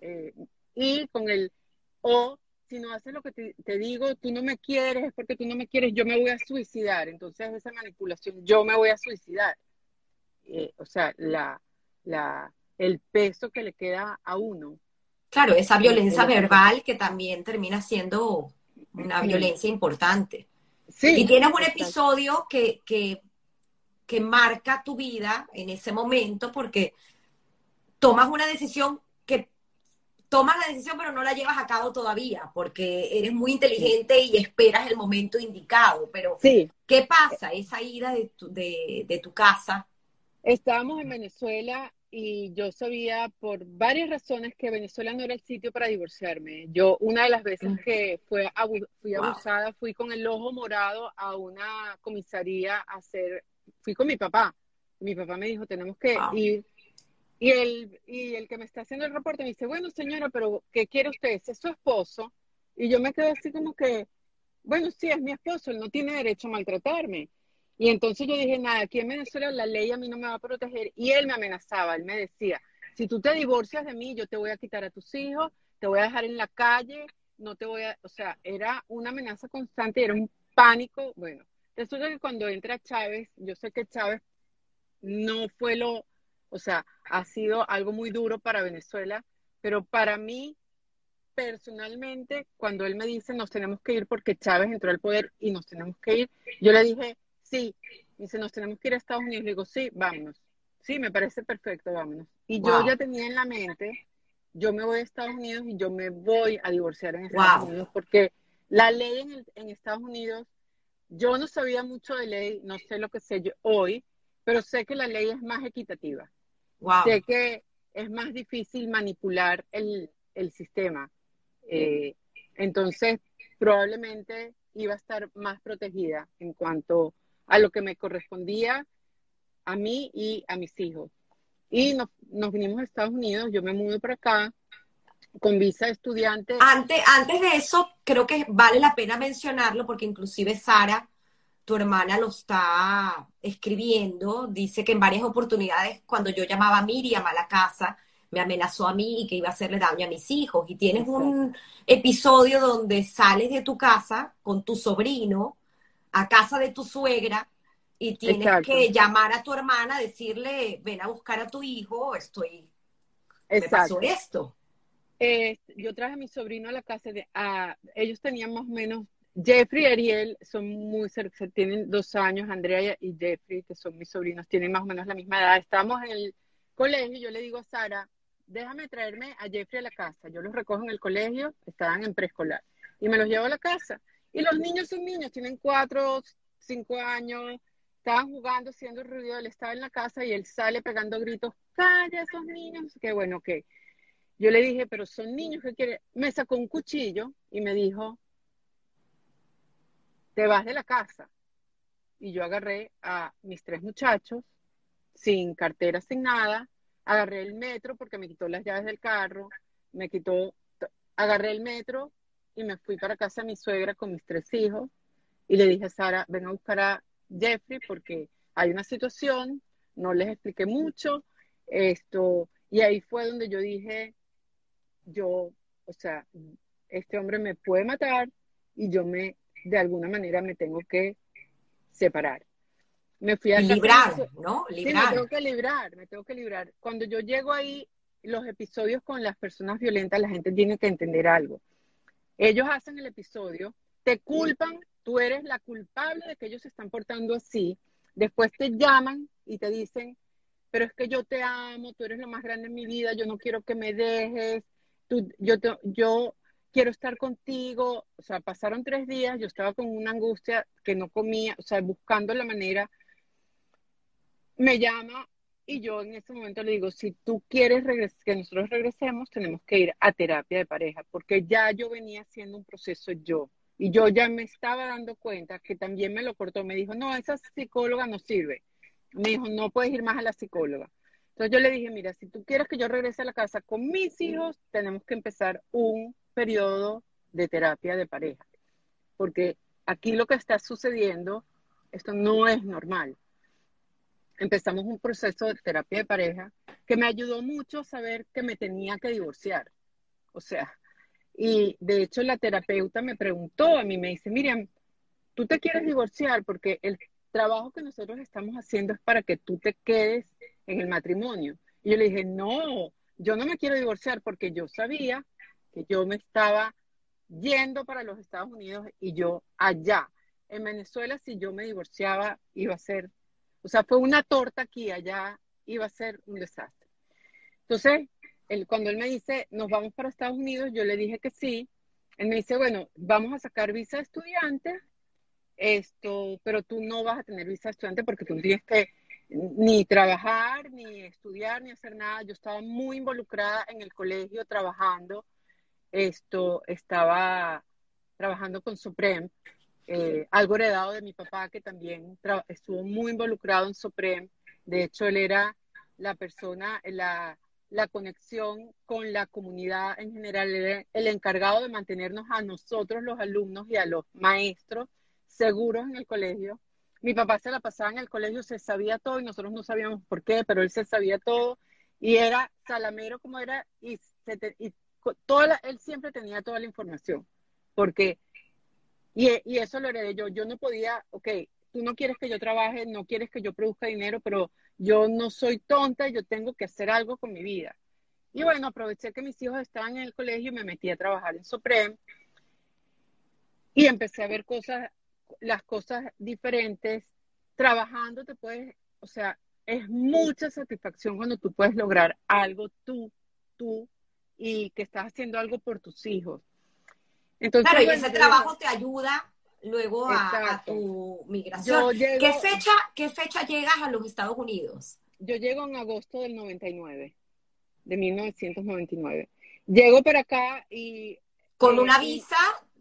Eh, y con el, o si no haces lo que te, digo, tú no me quieres, es porque tú no me quieres, yo me voy a suicidar. Entonces esa manipulación, yo me voy a suicidar. Eh, o sea, la, la, el peso que le queda a uno. Claro, esa violencia verbal que también termina siendo una violencia importante. Sí, y tienes un episodio que, que que marca tu vida en ese momento porque tomas una decisión que tomas la decisión pero no la llevas a cabo todavía porque eres muy inteligente y esperas el momento indicado. Pero, ¿qué pasa esa ida de tu, de, de tu casa? Estábamos en Venezuela y yo sabía por varias razones que Venezuela no era el sitio para divorciarme. Yo una de las veces que fue fui abusada fui con el ojo morado a una comisaría a hacer, fui con mi papá. Mi papá me dijo, tenemos que ir. Y el, y el que me está haciendo el reporte me dice, bueno señora, pero ¿qué quiere usted? ¿Es su esposo? Y yo me quedo así como que, bueno, sí, es mi esposo, él no tiene derecho a maltratarme. Y entonces yo dije, nada, aquí en Venezuela la ley a mí no me va a proteger. Y él me amenazaba, él me decía, si tú te divorcias de mí, yo te voy a quitar a tus hijos, te voy a dejar en la calle, no te voy a, o sea, era una amenaza constante, era un pánico. Bueno, resulta que cuando entra Chávez, yo sé que Chávez no fue lo, o sea, ha sido algo muy duro para Venezuela, pero para mí, personalmente, cuando él me dice nos tenemos que ir porque Chávez entró al poder y nos tenemos que ir, yo le dije, sí, dice, nos tenemos que ir a Estados Unidos. Le digo, sí, vámonos. Sí, me parece perfecto, vámonos. Y yo ya tenía en la mente, yo me voy a Estados Unidos y yo me voy a divorciar en Estados Unidos porque la ley en, en, Estados Unidos, yo no sabía mucho de ley, no sé lo que sé yo hoy, pero sé que la ley es más equitativa. Sé que es más difícil manipular el, el sistema. Eh, entonces, probablemente iba a estar más protegida en cuanto a lo que me correspondía a mí y a mis hijos. Y nos, nos vinimos a Estados Unidos, yo me mudo para acá con visa estudiante. Antes, antes de eso, creo que vale la pena mencionarlo porque inclusive Sara, tu hermana, lo está escribiendo. Dice que en varias oportunidades, cuando yo llamaba a Miriam a la casa, me amenazó a mí y que iba a hacerle daño a mis hijos. Y tienes un episodio donde sales de tu casa con tu sobrino a casa de tu suegra y tienes que llamar a tu hermana, decirle, ven a buscar a tu hijo, estoy... Exacto. Me pasó esto. Eh, yo traje a mi sobrino a la casa de... ellos tenían más o menos... Jeffrey y Ariel son muy cerca, tienen dos años, Andrea y Jeffrey, que son mis sobrinos, tienen más o menos la misma edad. Estamos en el colegio y yo le digo a Sara, déjame traerme a Jeffrey a la casa. Yo los recojo en el colegio, estaban en preescolar, y me los llevo a la casa. Y los niños son niños, tienen cuatro, cinco años, estaban jugando, haciendo ruido, él estaba en la casa y él sale pegando gritos, calla esos niños, qué bueno, que Yo le dije, pero son niños que quieren. Me sacó un cuchillo y me dijo, te vas de la casa. Y yo agarré a mis tres muchachos, sin cartera, sin nada, agarré el metro porque me quitó las llaves del carro, me quitó, agarré el metro, y me fui para casa de mi suegra con mis tres hijos y le dije a Sara, ven a buscar a Jeffrey porque hay una situación, no les expliqué mucho, esto, y ahí fue donde yo dije, yo, o sea, este hombre me puede matar y yo me, de alguna manera me tengo que separar. Me fui a librar, ¿no? Librar. Sí, me tengo que librar, me tengo que librar. Cuando yo llego ahí, los episodios con las personas violentas, la gente tiene que entender algo. Ellos hacen el episodio, te culpan, tú eres la culpable de que ellos se están portando así. Después te llaman y te dicen, pero es que yo te amo, tú eres lo más grande en mi vida, yo no quiero que me dejes, yo, yo quiero estar contigo. O sea, pasaron tres días, yo estaba con una angustia que no comía, o sea, buscando la manera. Me llama y yo en ese momento le digo, si tú quieres que nosotros regresemos, tenemos que ir a terapia de pareja, porque ya yo venía haciendo un proceso yo. Y yo ya me estaba dando cuenta que también me lo cortó. Me dijo, no, esa psicóloga no sirve. Me dijo, no puedes ir más a la psicóloga. Entonces yo le dije, mira, si tú quieres que yo regrese a la casa con mis hijos, tenemos que empezar un periodo de terapia de pareja. Porque aquí lo que está sucediendo, esto no es normal empezamos un proceso de terapia de pareja que me ayudó mucho a saber que me tenía que divorciar. O sea, y de hecho la terapeuta me preguntó a mí, me dice, Miriam, tú te quieres divorciar porque el trabajo que nosotros estamos haciendo es para que tú te quedes en el matrimonio. Y yo le dije, no, yo no me quiero divorciar porque yo sabía que yo me estaba yendo para los Estados Unidos y yo allá. En Venezuela, si yo me divorciaba, iba a ser o sea, fue una torta aquí, allá iba a ser un desastre. Entonces, él, cuando él me dice, nos vamos para Estados Unidos, yo le dije que sí. Él me dice, bueno, vamos a sacar visa de estudiante, esto, pero tú no vas a tener visa estudiante porque tú tienes que ni trabajar, ni estudiar, ni hacer nada. Yo estaba muy involucrada en el colegio trabajando. Esto, estaba trabajando con Supreme, eh, algo heredado de mi papá que también estuvo muy involucrado en Supreme. De hecho, él era la persona, la, la conexión con la comunidad en general, el encargado de mantenernos a nosotros, los alumnos y a los maestros, seguros en el colegio. Mi papá se la pasaba en el colegio, se sabía todo y nosotros no sabíamos por qué, pero él se sabía todo y era salamero como era y, toda él siempre tenía toda la información, porque, y, y eso lo heredé yo, yo no podía, ok, tú no quieres que yo trabaje, no quieres que yo produzca dinero, pero yo no soy tonta, yo tengo que hacer algo con mi vida. Y bueno, aproveché que mis hijos estaban en el colegio y me metí a trabajar en Supreme y empecé a ver cosas, las cosas diferentes. Trabajando te puedes, o sea, es mucha satisfacción cuando tú puedes lograr algo tú, tú, y que estás haciendo algo por tus hijos. Entonces, claro, y ese trabajo te ayuda luego a, tu migración. ¿Qué, fecha, ¿Qué fecha llegas a los Estados Unidos? Yo llego en agosto del 99, de 1999. Llego para acá y... Con una eh, visa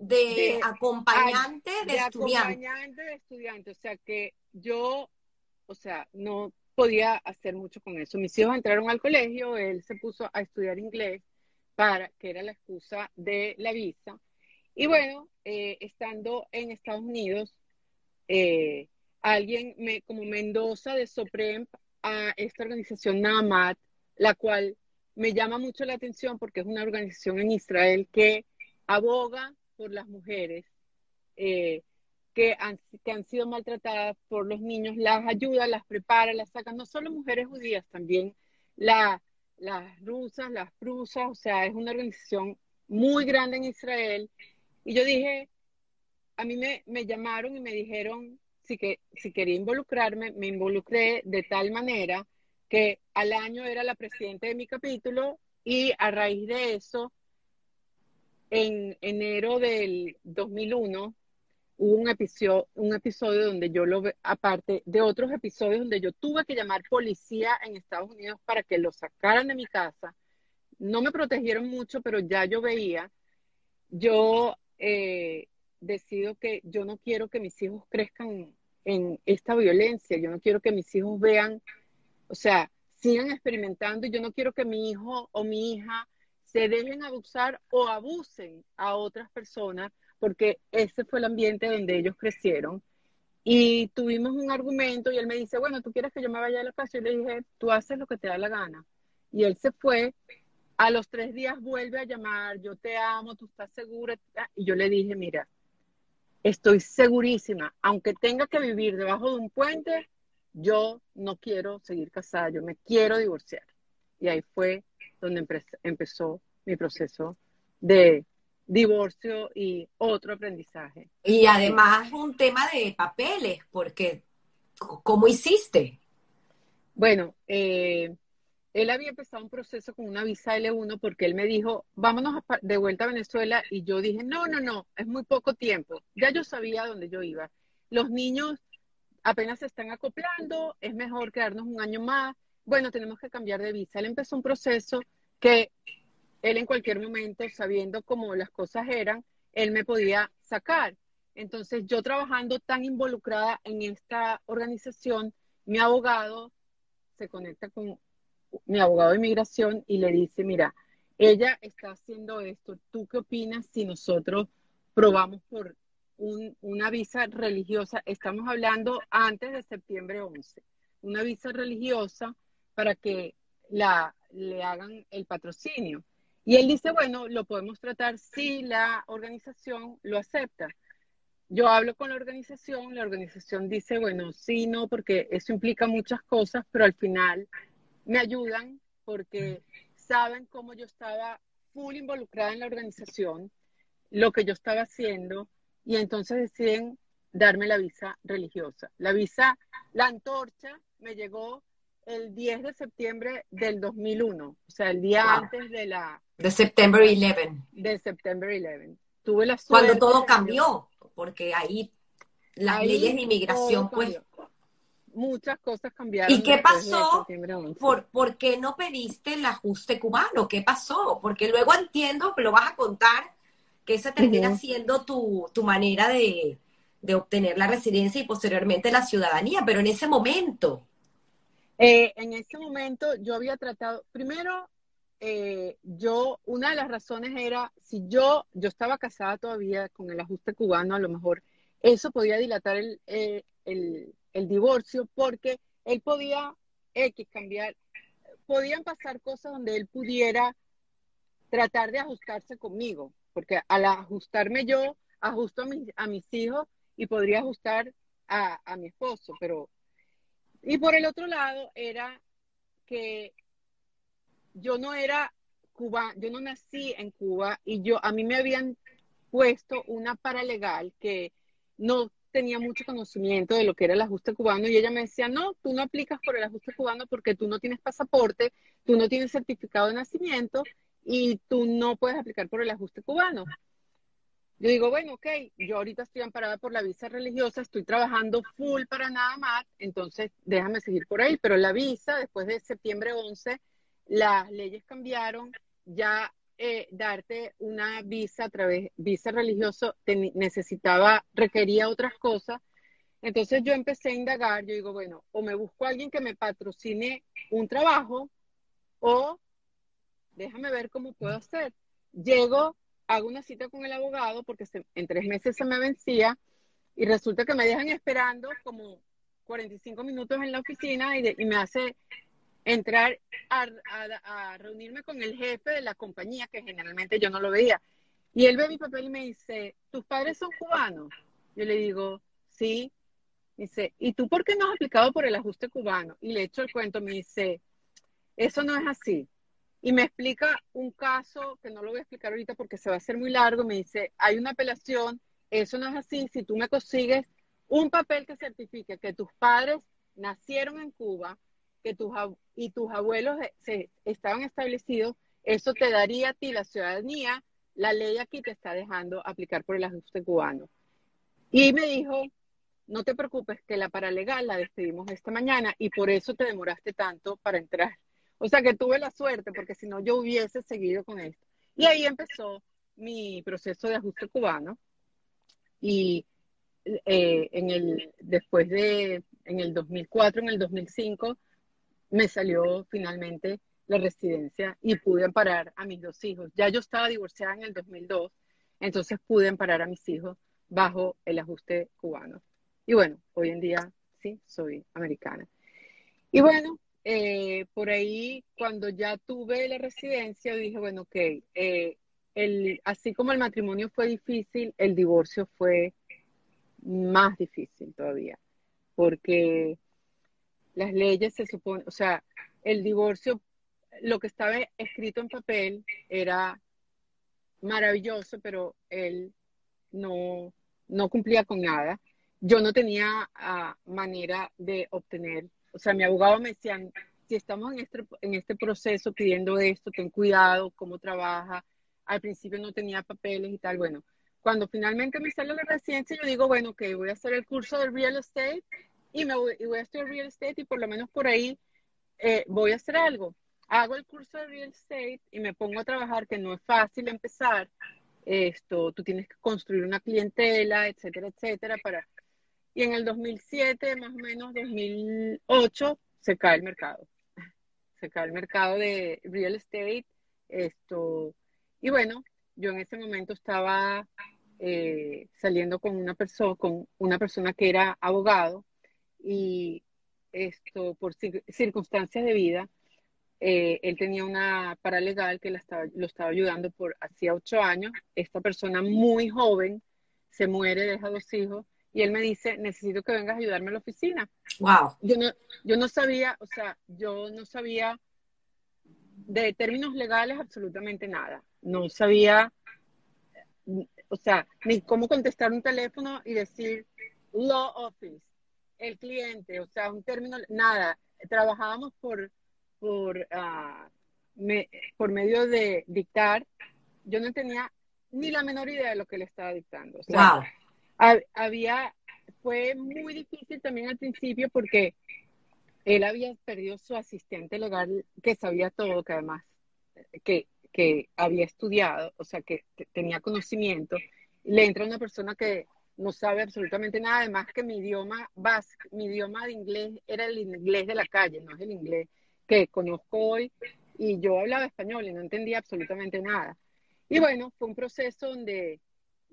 de, acompañante de, estudiante. acompañante de estudiante, o sea que yo, o sea, no podía hacer mucho con eso. Mis hijos entraron al colegio, él se puso a estudiar inglés para que era la excusa de la visa y bueno, eh, estando en Estados Unidos, eh, alguien me, como Mendoza de Soprem a esta organización NAMAT, la cual me llama mucho la atención porque es una organización en Israel que aboga por las mujeres eh, que, han, que han sido maltratadas por los niños, las ayuda, las prepara, las saca, no solo mujeres judías, también la, las rusas, las prusas, o sea, es una organización muy grande en Israel. Y yo dije, a mí me, me llamaron y me dijeron si, que, si quería involucrarme, me involucré de tal manera que al año era la presidenta de mi capítulo y a raíz de eso, en enero del 2001, hubo un episodio, un episodio donde yo lo, aparte de otros episodios donde yo tuve que llamar policía en Estados Unidos para que lo sacaran de mi casa. No me protegieron mucho, pero ya yo veía. Yo eh, decido que yo no quiero que mis hijos crezcan en esta violencia, yo no quiero que mis hijos vean, o sea, sigan experimentando y yo no quiero que mi hijo o mi hija se dejen abusar o abusen a otras personas, porque ese fue el ambiente donde ellos crecieron. Y tuvimos un argumento y él me dice, bueno, ¿tú quieres que yo me vaya a la casa? Y le dije, tú haces lo que te da la gana. Y él se fue a los tres días vuelve a llamar, yo te amo, tú estás segura. Y yo le dije, mira, estoy segurísima, aunque tenga que vivir debajo de un puente, yo no quiero seguir casada, yo me quiero divorciar. Y ahí fue donde empezó mi proceso de divorcio y otro aprendizaje. Y además un tema de papeles, porque ¿cómo hiciste? Bueno, eh, él había empezado un proceso con una visa L1 porque él me dijo, vámonos de vuelta a Venezuela y yo dije, no, no, no, es muy poco tiempo. Ya yo sabía dónde yo iba. Los niños apenas se están acoplando, es mejor quedarnos un año más. Bueno, tenemos que cambiar de visa. Él empezó un proceso que él en cualquier momento, sabiendo cómo las cosas eran, él me podía sacar. Entonces yo trabajando tan involucrada en esta organización, mi abogado se conecta con mi abogado de inmigración y le dice, mira, ella está haciendo esto, ¿tú qué opinas si nosotros probamos por una visa religiosa? Estamos hablando antes de septiembre 11, una visa religiosa para que la, le hagan el patrocinio. Y él dice, bueno, lo podemos tratar si la organización lo acepta. Yo hablo con la organización, la organización dice, bueno, sí, no, porque eso implica muchas cosas, pero al final me ayudan porque saben cómo yo estaba full involucrada en la organización, lo que yo estaba haciendo, y entonces deciden darme la visa religiosa. La visa, la antorcha me llegó el 10 de septiembre del 2001, o sea, el día antes de la... De September 11. De September 11. Tuve la suerte Cuando todo cambió, porque ahí las leyes de inmigración, pues... Muchas cosas cambiaron. ¿Y qué pasó? ¿Por, ¿Por qué no pediste el ajuste cubano? ¿Qué pasó? Porque luego entiendo, lo vas a contar, que esa termina siendo tu, tu manera de, de obtener la residencia y posteriormente la ciudadanía, pero en ese momento, eh, en ese momento yo había tratado, primero, eh, yo, una de las razones era, si yo, yo estaba casada todavía con el ajuste cubano, a lo mejor eso podía dilatar el, eh, el, divorcio porque él podía X cambiar, podían pasar cosas donde él pudiera tratar de ajustarse conmigo, porque al ajustarme yo, ajusto a, a mis hijos y podría ajustar a, a mi esposo, pero y por el otro lado era que yo no era cubana, yo no nací en Cuba y yo a mí me habían puesto una paralegal que no tenía mucho conocimiento de lo que era el ajuste cubano y ella me decía, no, tú no aplicas por el ajuste cubano porque tú no tienes pasaporte, tú no tienes certificado de nacimiento y tú no puedes aplicar por el ajuste cubano. Yo digo, bueno, ok, yo ahorita estoy amparada por la visa religiosa, estoy trabajando full para nada más, entonces déjame seguir por ahí. Pero la visa, después de septiembre 11, las leyes cambiaron, ya eh, darte una visa a través, visa religioso, necesitaba, requería otras cosas. Entonces yo empecé a indagar, yo digo, bueno, o me busco a alguien que me patrocine un trabajo, o déjame ver cómo puedo hacer. Llego hago una cita con el abogado porque en tres meses se me vencía y resulta que me dejan esperando como 45 minutos en la oficina y, me hace entrar a, reunirme con el jefe de la compañía, que generalmente yo no lo veía. Y él ve mi papel y me dice, ¿tus padres son cubanos? Yo le digo, sí. Dice, ¿y tú por qué no has aplicado por el ajuste cubano? Y le echo el cuento, me dice, eso no es así y me explica un caso que no lo voy a explicar ahorita porque se va a hacer muy largo. Me dice, hay una apelación, eso no es así. Si tú me consigues un papel que certifique que tus padres nacieron en Cuba que tus, y tus abuelos se, estaban establecidos, eso te daría a ti la ciudadanía. La ley aquí te está dejando aplicar por el ajuste cubano. Y me dijo, no te preocupes que la paralegal la despedimos esta mañana y por eso te demoraste tanto para entrar o sea que tuve la suerte, porque si no yo hubiese seguido con esto. Y ahí empezó mi proceso de ajuste cubano. Y eh, en el, después de, en el 2004, en el 2005, me salió finalmente la residencia y pude amparar a mis dos hijos. Ya yo estaba divorciada en el 2002, entonces pude amparar a mis hijos bajo el ajuste cubano. Y bueno, hoy en día sí, soy americana. Y bueno, eh, por ahí, cuando ya tuve la residencia, dije, bueno, ok, eh, el, así como el matrimonio fue difícil, el divorcio fue más difícil todavía, porque las leyes se supone, o sea, el divorcio, lo que estaba escrito en papel era maravilloso, pero él no, no cumplía con nada. Yo no tenía ah, manera de obtener o sea, mi abogado me decía, si estamos en este, en este proceso pidiendo esto, ten cuidado, cómo trabaja. Al principio no tenía papeles y tal. Bueno, cuando finalmente me sale la residencia, yo digo, bueno, que voy a hacer el curso de real estate y, me voy, y voy a estudiar real estate y por lo menos por ahí eh, voy a hacer algo. Hago el curso de real estate y me pongo a trabajar, que no es fácil empezar. Esto, tú tienes que construir una clientela, etcétera, etcétera, para y en el 2007, más o menos 2008, se cae el mercado. Se cae el mercado de real estate. Esto, y bueno, yo en ese momento estaba eh, saliendo con una persona, con una persona que era abogado y esto por circunstancias de vida, eh, él tenía una paralegal que lo estaba ayudando por hacía ocho años. Esta persona muy joven se muere, deja dos hijos y él me dice, necesito que vengas a ayudarme a la oficina. Wow. Yo no, yo no sabía, o sea, yo no sabía de términos legales absolutamente nada. No sabía, o sea, ni cómo contestar un teléfono y decir law office, el cliente, o sea, un término, nada. trabajábamos por, por, ah, por medio de dictar. Yo no tenía ni la menor idea de lo que le estaba dictando. O sea, había, fue muy difícil también al principio porque él había perdido su asistente legal que sabía todo, que además, que, que había estudiado, o sea, que tenía conocimiento. Le entra una persona que no sabe absolutamente nada, además que mi idioma básico, mi idioma de inglés era el inglés de la calle, no es el inglés que conozco hoy, y yo hablaba español y no entendía absolutamente nada. Y bueno, fue un proceso donde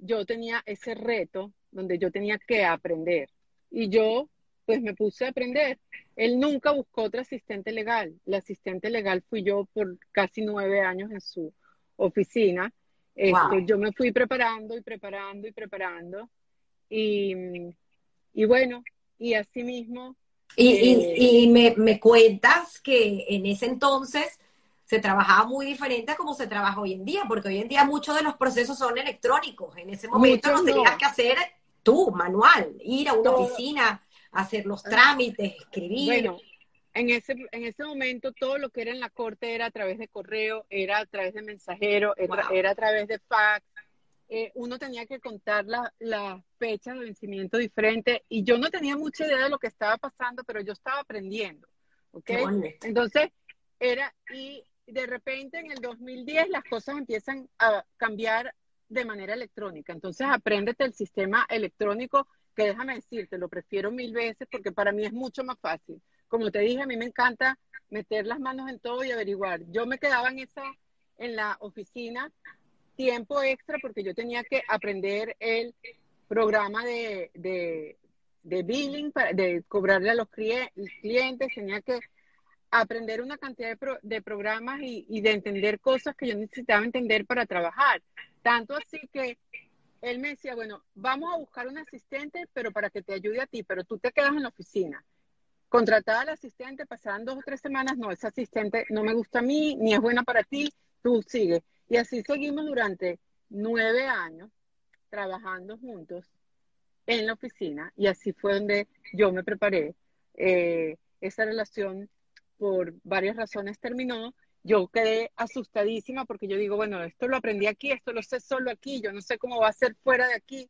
yo tenía ese reto, donde yo tenía que aprender. Y yo, pues me puse a aprender. Él nunca buscó otro asistente legal. La asistente legal fui yo por casi nueve años en su oficina. Este, yo me fui preparando y preparando y preparando. Y, y bueno, y así mismo. Y, y, eh, me, me cuentas que en ese entonces se trabajaba muy diferente a como se trabaja hoy en día, porque hoy en día muchos de los procesos son electrónicos. En ese momento lo tenías que hacer tú, manual, ir a una oficina, hacer los trámites, escribir. Bueno, en ese, en ese momento todo lo que era en la corte era a través de correo, era a través de mensajero, era, a través de fax. Eh, uno tenía que contar las la fechas de vencimiento diferente y yo no tenía mucha idea de lo que estaba pasando, pero yo estaba aprendiendo. ¿okay? Entonces, era, y de repente en el 2010 las cosas empiezan a cambiar de manera electrónica. Entonces, apréndete el sistema electrónico, que déjame decirte, lo prefiero mil veces porque para mí es mucho más fácil. Como te dije, a mí me encanta meter las manos en todo y averiguar. Yo me quedaba en esa, en la oficina tiempo extra porque yo tenía que aprender el programa de, de, de billing, de cobrarle a los clientes, tenía que aprender una cantidad de, programas y, de entender cosas que yo necesitaba entender para trabajar. Tanto así que él me decía, bueno, vamos a buscar un asistente, pero para que te ayude a ti, pero tú te quedas en la oficina. Contratada al asistente, pasaban dos o tres semanas, no, ese asistente no me gusta a mí, ni es buena para ti, tú sigue. Y así seguimos durante nueve años trabajando juntos en la oficina y así fue donde yo me preparé. Eh, esa relación por varias razones terminó, yo quedé asustadísima porque yo digo, bueno, esto lo aprendí aquí, esto lo sé solo aquí, yo no sé cómo va a ser fuera de aquí.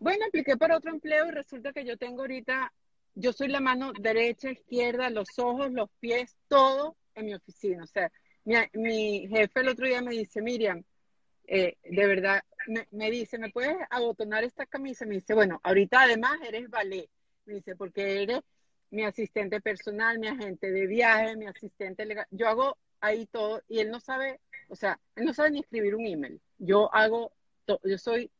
Bueno, apliqué para otro empleo y resulta que yo tengo ahorita, yo soy la mano derecha, izquierda, los ojos, los pies, todo en mi oficina. O sea, mi, jefe el otro día me dice, Miriam, eh, de verdad, me, me, dice, ¿me puedes abotonar esta camisa? Me dice, bueno, ahorita además eres ballet. Me dice, porque eres mi asistente personal, mi agente de viaje, mi asistente legal. Yo hago ahí todo y él no sabe, o sea, él no sabe ni escribir un email. Yo hago, yo soy,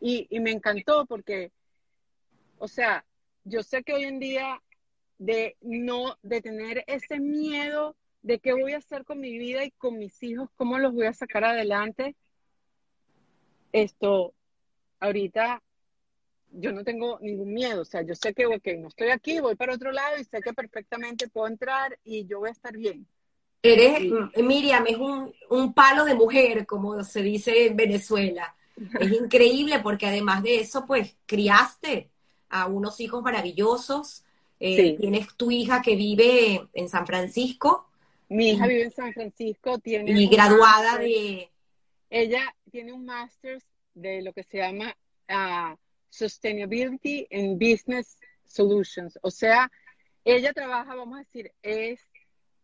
y, y me encantó porque, o sea, yo sé que hoy en día de no, de tener ese miedo de qué voy a hacer con mi vida y con mis hijos, cómo los voy a sacar adelante, esto, ahorita yo no tengo ningún miedo, o sea, yo sé que, ok, no estoy aquí, voy para otro lado y sé que perfectamente puedo entrar y yo voy a estar bien. Eres, Miriam, es un, un palo de mujer, como se dice en Venezuela. Es [laughs] increíble porque además de eso, pues, criaste a unos hijos maravillosos. Eh, tienes tu hija que vive en San Francisco. Mi hija vive en San Francisco, tiene... Y graduada de... Ella tiene un máster de lo que se llama uh, Sustainability in Business Solutions. O sea, ella trabaja, vamos a decir, es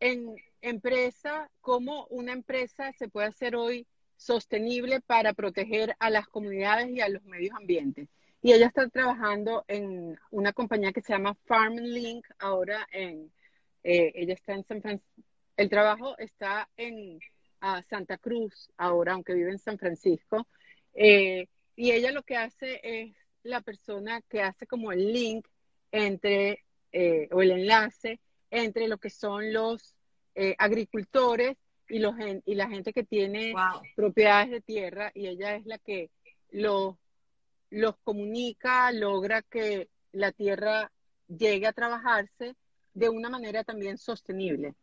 en empresa, como una empresa se puede hacer hoy sostenible para proteger a las comunidades y a los medios ambientes. Y ella está trabajando en una compañía que se llama Farm Link, ahora en, eh, ella está en San Francisco, el trabajo está en Santa Cruz ahora, aunque vive en San Francisco. Eh, y ella lo que hace es la persona que hace como el link entre, eh, o el enlace entre lo que son los eh, agricultores y, los, y la gente que tiene propiedades de tierra y ella es la que los, los comunica, logra que la tierra llegue a trabajarse de una manera también sostenible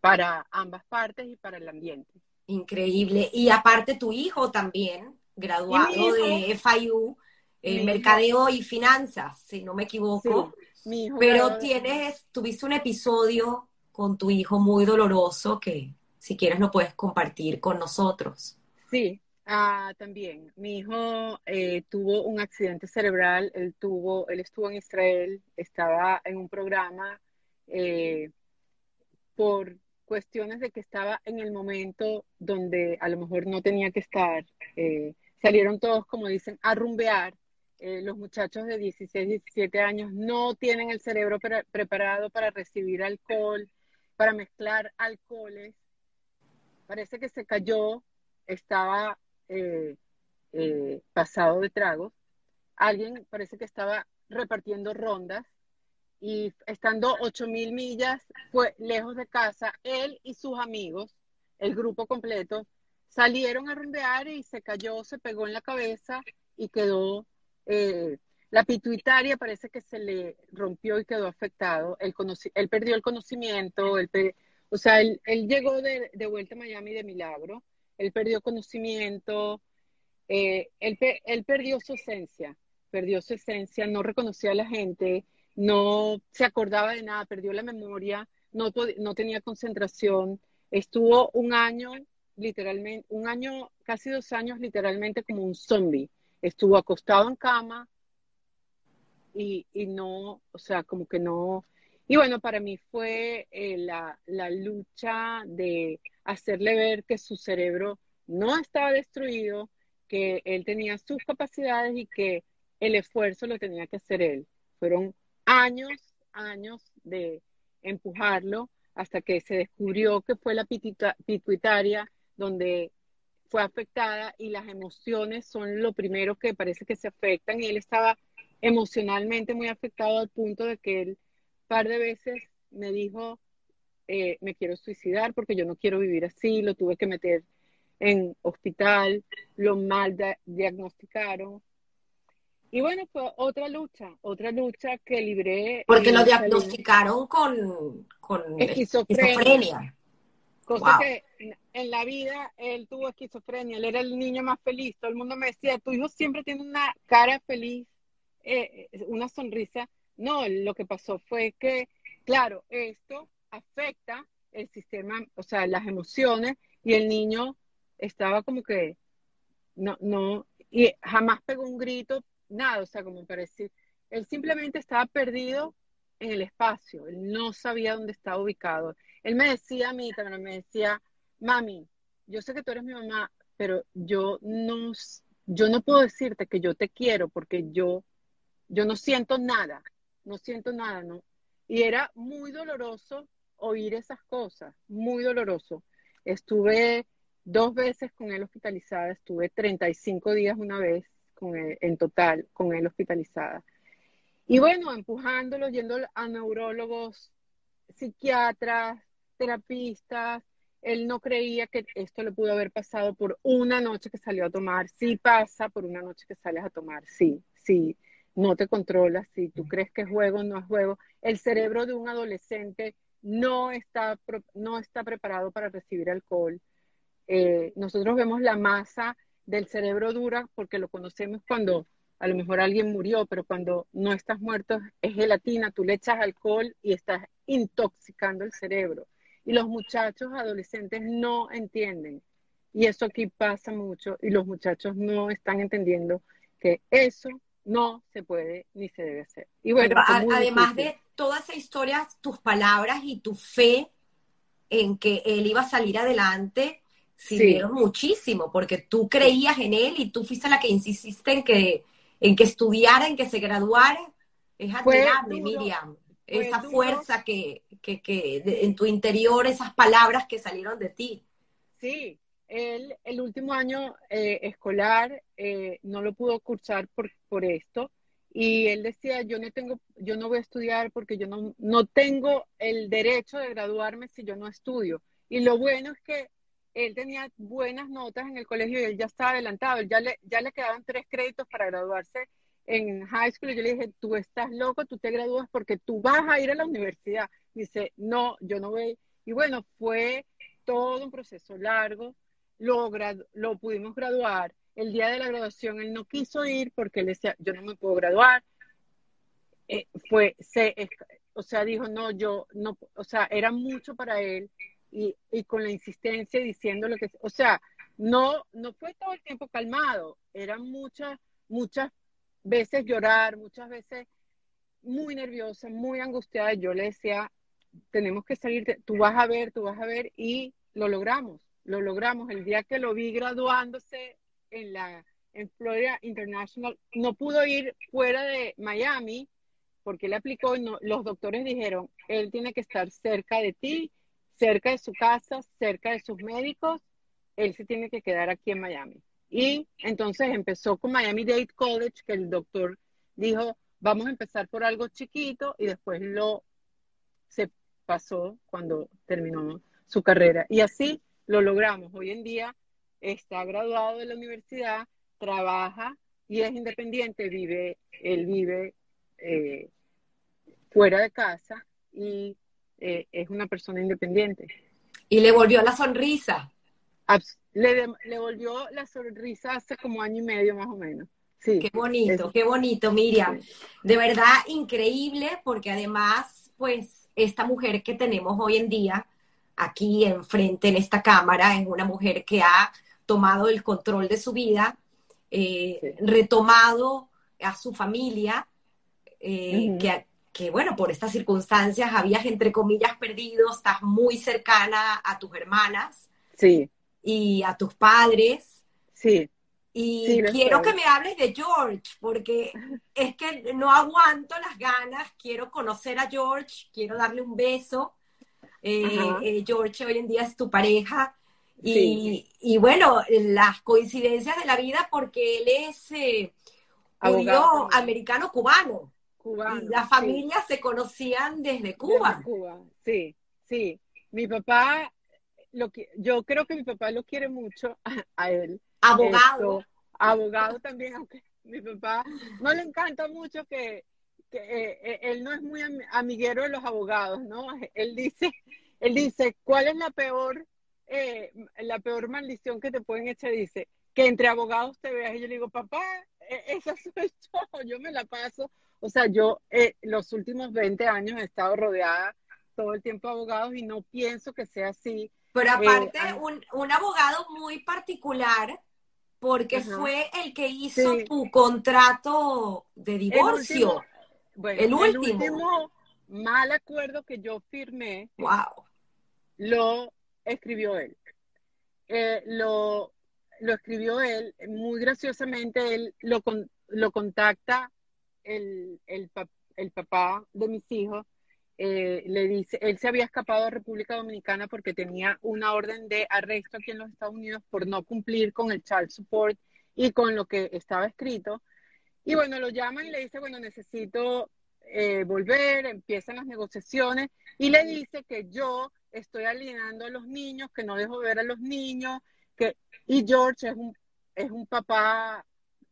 para ambas partes y para el ambiente. Increíble. Y aparte tu hijo también, graduado de FIU, eh, mercadeo y finanzas, si no me equivoco. Mi hijo Pero tienes, tuviste un episodio con tu hijo muy doloroso que si quieres lo puedes compartir con nosotros. Sí, ah, también. Mi hijo eh, tuvo un accidente cerebral, él tuvo, él estuvo en Israel, estaba en un programa eh, por cuestiones de que estaba en el momento donde a lo mejor no tenía que estar. Eh, salieron todos, como dicen, a rumbear. Los muchachos de 16, 17 años no tienen el cerebro preparado para recibir alcohol, para mezclar alcoholes parece que se cayó, estaba eh, eh, pasado de tragos. Alguien parece que estaba repartiendo rondas y estando ocho mil millas fue lejos de casa, él y sus amigos, el grupo completo, salieron a rondear y se cayó, se pegó en la cabeza y quedó, eh, la pituitaria parece que se le rompió y quedó afectado, él, perdió el conocimiento, él o sea, él, llegó de, vuelta a Miami de milagro, él perdió conocimiento, eh, él, perdió su esencia, perdió su esencia, no reconocía a la gente, no se acordaba de nada, perdió la memoria, no, no tenía concentración, estuvo un año, literalmente, un año, casi dos años, literalmente como un zombie. Estuvo acostado en cama y, y no, o sea, como que no, y bueno, para mí fue eh, la, lucha de hacerle ver que su cerebro no estaba destruido, que él tenía sus capacidades y que el esfuerzo lo tenía que hacer él. Fueron años, años de empujarlo hasta que se descubrió que fue la pituitaria donde fue afectada y las emociones son lo primero que parece que se afectan y él estaba emocionalmente muy afectado al punto de que él par de veces me dijo, eh, me quiero suicidar porque yo no quiero vivir así, lo tuve que meter en hospital, lo mal diagnosticación Y bueno, fue otra lucha, otra lucha que libré. Porque lo diagnosticaron con, con esquizofrenia. Cosa que en la vida él tuvo esquizofrenia, él era el niño más feliz. Todo el mundo me decía, tu hijo siempre tiene una cara feliz, eh, una sonrisa no, lo que pasó fue que, claro, esto afecta el sistema, o sea, las emociones y el niño estaba como que, no, no, y jamás pegó un grito, nada, o sea, como para decir, él simplemente estaba perdido en el espacio, él no sabía dónde estaba ubicado. Él me decía a mí también, me decía, mami, yo sé que tú eres mi mamá, pero yo no, yo no puedo decirte que yo te quiero porque yo, yo no siento nada no siento nada, ¿no? Y era muy doloroso oír esas cosas, muy doloroso. Estuve dos veces con él hospitalizada, estuve 35 días una vez con en total con él hospitalizada. Y bueno, empujándolo, yendo a neurólogos, psiquiatras, terapistas, él no creía que esto le pudo haber pasado por una noche que salió a tomar. Sí pasa por una noche que sales a tomar, sí, sí no te controlas, si tú crees que es juego, no es juego. El cerebro de un adolescente no está, no está preparado para recibir alcohol. Eh, nosotros vemos la masa del cerebro dura porque lo conocemos cuando a lo mejor alguien murió, pero cuando no estás muerto es gelatina, tú le echas alcohol y estás intoxicando el cerebro. Y los muchachos adolescentes no entienden. Y eso aquí pasa mucho y los muchachos no están entendiendo que eso no se puede ni se debe hacer. Y bueno, además de toda esa historia, tus palabras y tu fe en que él iba a salir adelante sirvieron muchísimo, porque tú creías en él y tú fuiste la que insististe en que, en que estudiara, en que se graduara. Es admirable, Miriam. Esa fuerza que, que, que en tu interior, esas palabras que salieron de ti. Sí, él el último año eh, escolar eh, no lo pudo cursar por, por, esto. Y él decía yo no tengo yo no voy a estudiar porque yo no, no tengo el derecho de graduarme si yo no estudio y lo bueno es que él tenía buenas notas en el colegio y él ya estaba adelantado. Él ya le ya le quedaban tres créditos para graduarse en high school y yo le dije tú estás loco tú te gradúas porque tú vas a ir a la universidad dice no yo no voy y bueno fue todo un proceso largo lo, lo pudimos graduar. El día de la graduación él no quiso ir porque él decía, yo no me puedo graduar. eh, fue, se, o sea, dijo, no, yo, no, o sea, era mucho para él y, y con la insistencia diciendo lo que, o sea, no, no fue todo el tiempo calmado, eran muchas, muchas veces llorar, muchas veces muy nerviosa, muy angustiada. Yo le decía, tenemos que salir, tú vas a ver, tú vas a ver, y lo logramos, lo logramos. El día que lo vi graduándose en la en Florida International, no pudo ir fuera de Miami porque él aplicó y los doctores dijeron, él tiene que estar cerca de ti, cerca de su casa, cerca de sus médicos, él se tiene que quedar aquí en Miami. Y entonces empezó con Miami Dade College, que el doctor dijo, vamos a empezar por algo chiquito y después lo se pasó cuando terminó su carrera. Y así lo logramos. Hoy en día está graduado de la universidad, trabaja y es independiente, vive, él vive eh, fuera de casa y eh, es una persona independiente. Y le volvió la sonrisa. Le, le volvió la sonrisa hace como año y medio más o menos. Qué bonito, qué bonito, Miriam. De verdad, increíble, porque además, pues, esta mujer que tenemos hoy en día, aquí enfrente en esta cámara, es una mujer que ha tomado el control de su vida, eh, retomado a su familia, eh, que, que, bueno, por estas circunstancias habías, entre comillas, perdido, estás muy cercana a tus hermanas. Sí. Y a tus padres. Sí. Y quiero que me hables de George, porque es que no aguanto las ganas, quiero conocer a George, quiero darle un beso. Eh, eh, George hoy en día es tu pareja. Y, y, bueno, las coincidencias de la vida, porque él es eh, americano cubano. cubano. Y las familias se conocían desde Cuba. Cuba, sí, sí. Mi papá, lo que, yo creo que mi papá lo quiere mucho [laughs] a él Abogado. abogado también, aunque mi papá no le encanta mucho que, eh, eh, él no es muy amiguero de los abogados, ¿no? Él dice, él dice, ¿cuál es la peor, eh, la peor maldición que te pueden echar? Dice, que entre abogados te veas. Y yo le digo, papá, e, esa soy [laughs] yo, yo me la paso. O sea, yo los últimos 20 años he estado rodeada todo el tiempo de abogados y no pienso que sea así. Pero aparte, un, un abogado muy particular porque fue el que hizo tu contrato de divorcio. El último, el último, mal acuerdo que yo firmé, wow. lo escribió él. Eh, lo, lo escribió él, muy graciosamente, él lo, lo contacta el, el, el papá de mis hijos eh, le dice, él se había escapado a República Dominicana porque tenía una orden de arresto aquí en los Estados Unidos por no cumplir con el child support y con lo que estaba escrito. Y bueno, lo llaman y le dice, bueno, necesito eh, volver, empiezan las negociaciones y le dice que yo estoy alienando a los niños, que no dejo ver a los niños, que y George es un, es un papá,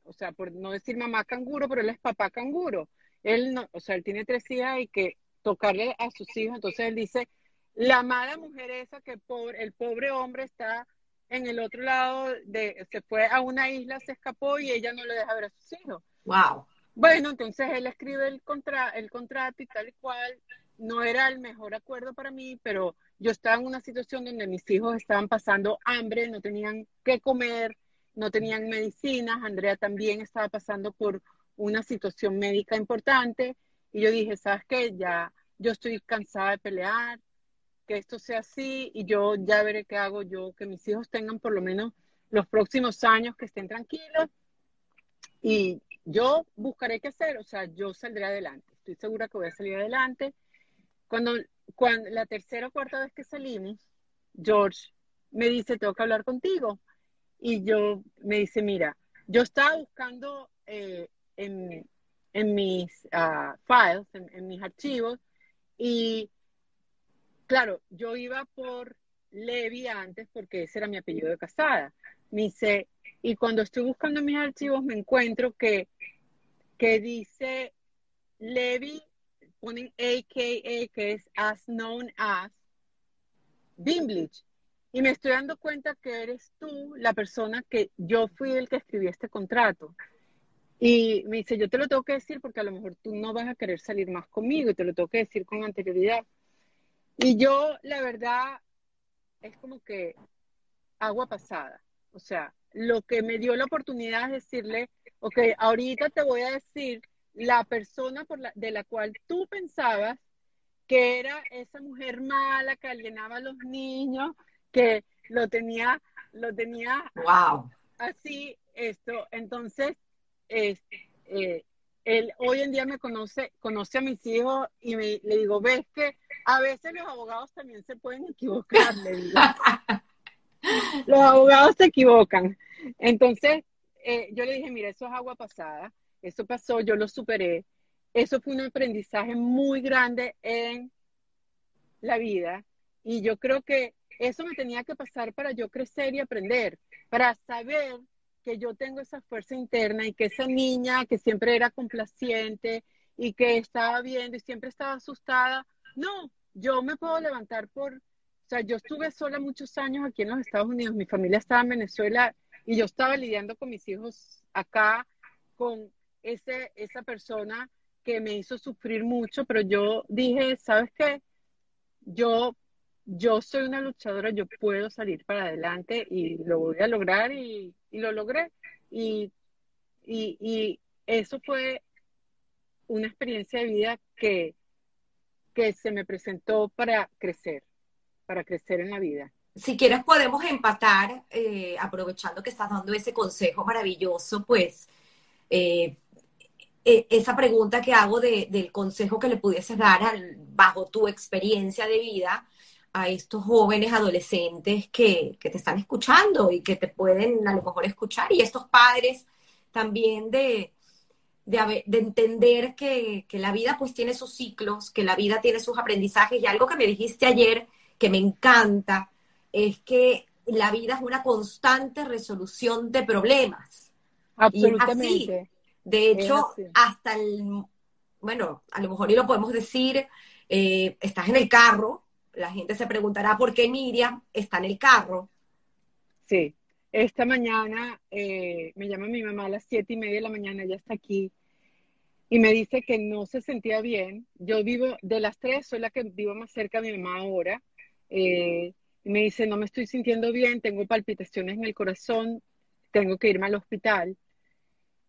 o sea, por no decir mamá canguro, pero él es papá canguro. Él no, o sea, él tiene tres hijas y que tocarle a sus hijos. Entonces él dice, la mala mujer esa que pobre, el pobre hombre está en el otro lado, de, se fue a una isla, se escapó y ella no le deja ver a sus hijos. Wow. Bueno, entonces él escribe el, contra, el contrato y tal y cual. No era el mejor acuerdo para mí, pero yo estaba en una situación donde mis hijos estaban pasando hambre, no tenían qué comer, no tenían medicinas. Andrea también estaba pasando por una situación médica importante y yo dije, ¿sabes qué? Ya yo estoy cansada de pelear, que esto sea así y yo ya veré qué hago yo, que mis hijos tengan por lo menos los próximos años que estén tranquilos y yo buscaré qué hacer, o sea, yo saldré adelante, estoy segura que voy a salir adelante. Cuando, cuando la tercera o cuarta vez que salimos, George me dice, tengo que hablar contigo. Y yo me dice, mira, yo estaba buscando eh, en, en mis ah, files, en, mis archivos. Y claro, yo iba por Levi antes porque ese era mi apellido de casada. Dice, y cuando estoy buscando mis archivos me encuentro que, que dice Levi, ponen AKA, que es as known as Bimblich. Y me estoy dando cuenta que eres tú la persona que yo fui el que escribió este contrato. Y me dice, yo te lo tengo que decir porque a lo mejor tú no vas a querer salir más conmigo y te lo tengo que decir con anterioridad. Y yo, la verdad, es como que agua pasada. O sea, lo que me dio la oportunidad es decirle, ok, ahorita te voy a decir la persona por la, de la cual tú pensabas que era esa mujer mala que alienaba a los niños, que lo tenía, lo tenía wow. así, esto. Entonces, es, eh, él hoy en día me conoce, conoce a mis hijos y me, le digo, ves que a veces los abogados también se pueden equivocar, le digo. [laughs] los abogados se equivocan. Entonces, eh, yo le dije, mira, eso es agua pasada, eso pasó, yo lo superé. Eso fue un aprendizaje muy grande en la vida y yo creo que eso me tenía que pasar para yo crecer y aprender, para saber que yo tengo esa fuerza interna y que esa niña que siempre era complaciente y que estaba viendo y siempre estaba asustada, no, yo me puedo levantar por, o sea, yo estuve sola muchos años aquí en los Estados Unidos, mi familia estaba en Venezuela y yo estaba lidiando con mis hijos acá, con ese, esa persona que me hizo sufrir mucho, pero yo dije, ¿sabes qué? Yo, yo soy una luchadora, yo puedo salir para adelante y lo voy a lograr y lo logré. Y, y, eso fue una experiencia de vida que, que se me presentó para crecer, para crecer en la vida. Si quieres podemos empatar, eh, aprovechando que estás dando ese consejo maravilloso, pues eh, e, esa pregunta que hago de, del consejo que le pudieses dar bajo tu experiencia de vida a estos jóvenes adolescentes que, te están escuchando y que te pueden a lo mejor escuchar y estos padres también de, de, entender que, la vida pues tiene sus ciclos, que la vida tiene sus aprendizajes y algo que me dijiste ayer que me encanta es que la vida es una constante resolución de problemas. Absolutamente. De hecho, hasta el, bueno, a lo mejor y lo podemos decir, eh, estás en el carro la gente se preguntará por qué Miriam está en el carro. Sí, esta mañana eh, me llama mi mamá a las siete y media de la mañana, ella está aquí, y me dice que no se sentía bien. Yo vivo, de las tres, soy la que vivo más cerca de mi mamá ahora. Eh, me dice, no me estoy sintiendo bien, tengo palpitaciones en el corazón, tengo que irme al hospital.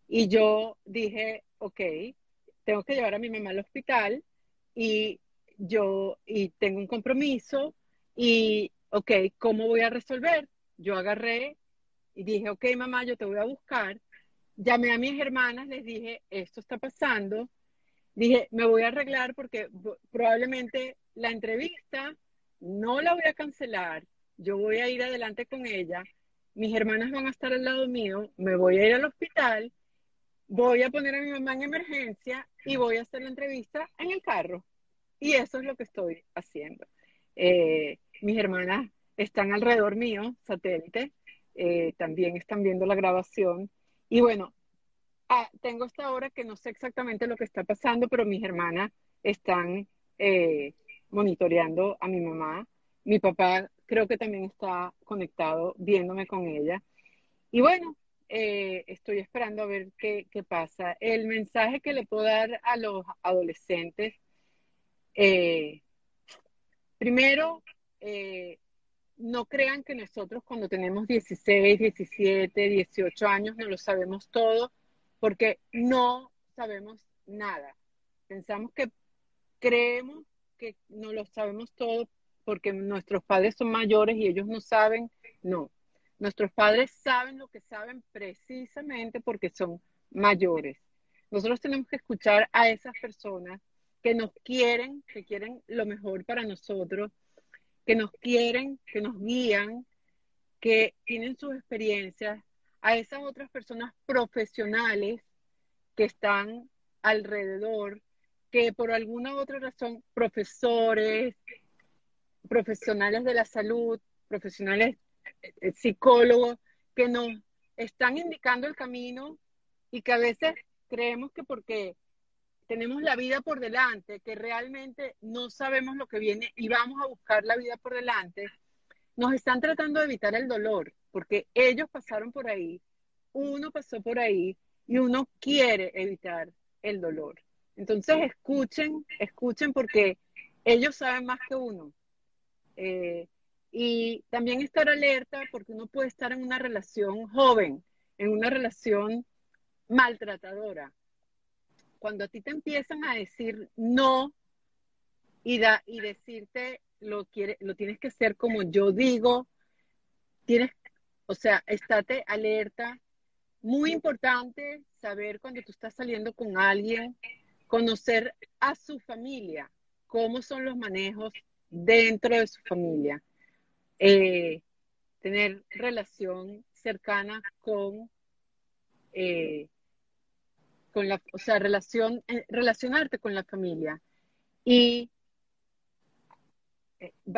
Y yo dije, ok, tengo que llevar a mi mamá al hospital y yo y tengo un compromiso y, ok, ¿cómo voy a resolver? Yo agarré y dije, ok, mamá, yo te voy a buscar. Llamé a mis hermanas, les dije, esto está pasando. Dije, me voy a arreglar porque probablemente la entrevista no la voy a cancelar. Yo voy a ir adelante con ella. Mis hermanas van a estar al lado mío. Me voy a ir al hospital. Voy a poner a mi mamá en emergencia y voy a hacer la entrevista en el carro. Y eso es lo que estoy haciendo. Eh, mis hermanas están alrededor mío, satélite, eh, también están viendo la grabación. Y bueno, ah, tengo esta hora que no sé exactamente lo que está pasando, pero mis hermanas están eh, monitoreando a mi mamá. Mi papá creo que también está conectado viéndome con ella. Y bueno, estoy esperando a ver qué, pasa. El mensaje que le puedo dar a los adolescentes eh, primero, eh, no crean que nosotros cuando tenemos 16, 17, 18 años no lo sabemos todo, porque no sabemos nada. Pensamos que creemos que no lo sabemos todo porque nuestros padres son mayores y ellos no saben. No, nuestros padres saben lo que saben precisamente porque son mayores. Nosotros tenemos que escuchar a esas personas que nos quieren, que quieren lo mejor para nosotros, que nos quieren, que nos guían, que tienen sus experiencias, a esas otras personas profesionales que están alrededor, que por alguna otra razón, profesores, profesionales de la salud, profesionales eh, psicólogos, que nos están indicando el camino y que a veces creemos que porque tenemos la vida por delante, que realmente no sabemos lo que viene y vamos a buscar la vida por delante, nos están tratando de evitar el dolor, porque ellos pasaron por ahí, uno pasó por ahí, y uno quiere evitar el dolor. Entonces escuchen, escuchen porque ellos saben más que uno. Eh, y también estar alerta porque uno puede estar en una relación joven, en una relación maltratadora. Cuando a ti te empiezan a decir no y, da, y decirte lo, quiere, lo tienes que hacer como yo digo, tienes, o sea, estate alerta. Muy importante saber cuando tú estás saliendo con alguien, conocer a su familia, cómo son los manejos dentro de su familia, eh, tener relación cercana con, eh, con la, o sea, relación, eh, relacionarte con la familia. Y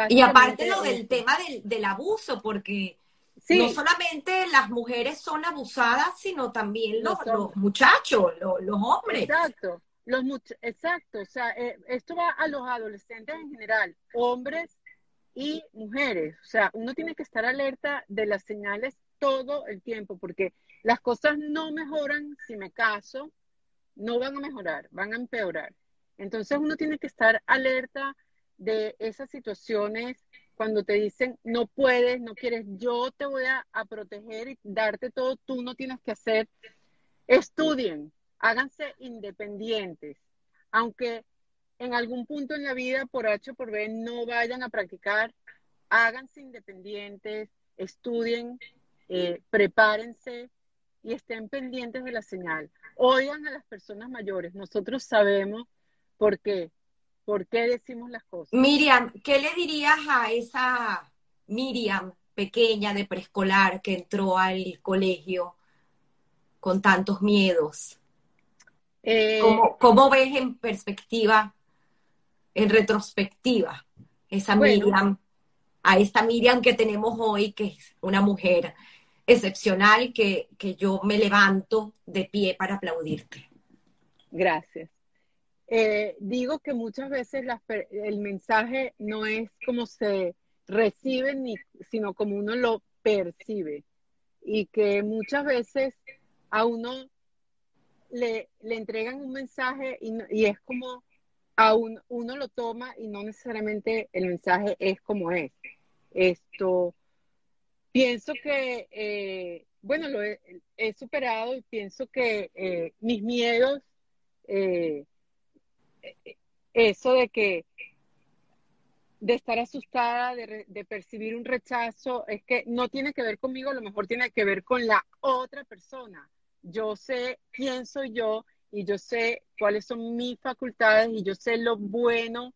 y aparte lo del tema del, abuso, porque no solamente las mujeres son abusadas, sino también los, los, muchachos, los, los, hombres. Exacto, los exacto, o sea, eh, esto va a los adolescentes en general, hombres y mujeres, o sea, uno tiene que estar alerta de las señales todo el tiempo, porque las cosas no mejoran si me caso, no van a mejorar, van a empeorar. Entonces uno tiene que estar alerta de esas situaciones cuando te dicen no puedes, no quieres, yo te voy a, proteger y darte todo, tú no tienes que hacer. Estudien, háganse independientes, aunque en algún punto en la vida por H o por B no vayan a practicar, háganse independientes, estudien, eh, prepárense y estén pendientes de la señal. Oigan a las personas mayores, nosotros sabemos por qué ¿Por qué decimos las cosas? Miriam, ¿qué le dirías a esa Miriam pequeña de preescolar que entró al colegio con tantos miedos? Eh, ¿Cómo, ves en perspectiva, en retrospectiva, esa Miriam, a esta Miriam que tenemos hoy, que es una mujer excepcional, que, que yo me levanto de pie para aplaudirte? Gracias. Eh, digo que muchas veces el mensaje no es como se recibe, ni, sino como uno lo percibe. Y que muchas veces a uno le, le entregan un mensaje y, es como a uno lo toma y no necesariamente el mensaje es como es. Esto, pienso que, eh, bueno, lo he, superado y pienso que eh, mis miedos eso de que de estar asustada, de, percibir un rechazo, es que no tiene que ver conmigo, a lo mejor tiene que ver con la otra persona. Yo sé quién soy yo y yo sé cuáles son mis facultades y yo sé lo bueno,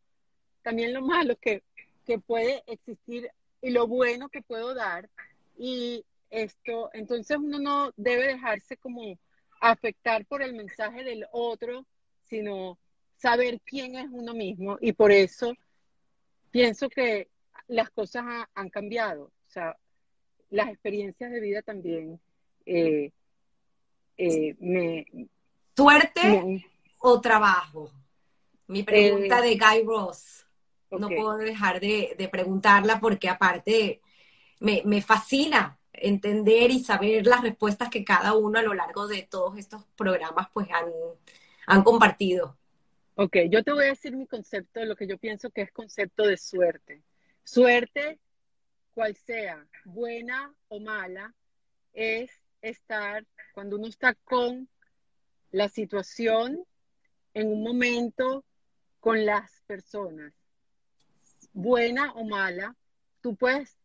también lo malo que, que puede existir y lo bueno que puedo dar. Y esto, entonces uno no debe dejarse como afectar por el mensaje del otro, sino saber quién es uno mismo y por eso pienso que las cosas han cambiado. O sea, las experiencias de vida también eh, eh, me... ¿Suerte o trabajo? Mi pregunta eh, de Guy Ross. No puedo dejar de, preguntarla porque aparte me, me fascina entender y saber las respuestas que cada uno a lo largo de todos estos programas pues han, han compartido. Ok, yo te voy a decir mi concepto de lo que yo pienso que es concepto de suerte. Suerte, cual sea, buena o mala, es estar, cuando uno está con la situación, en un momento, con las personas. Buena o mala, tú puedes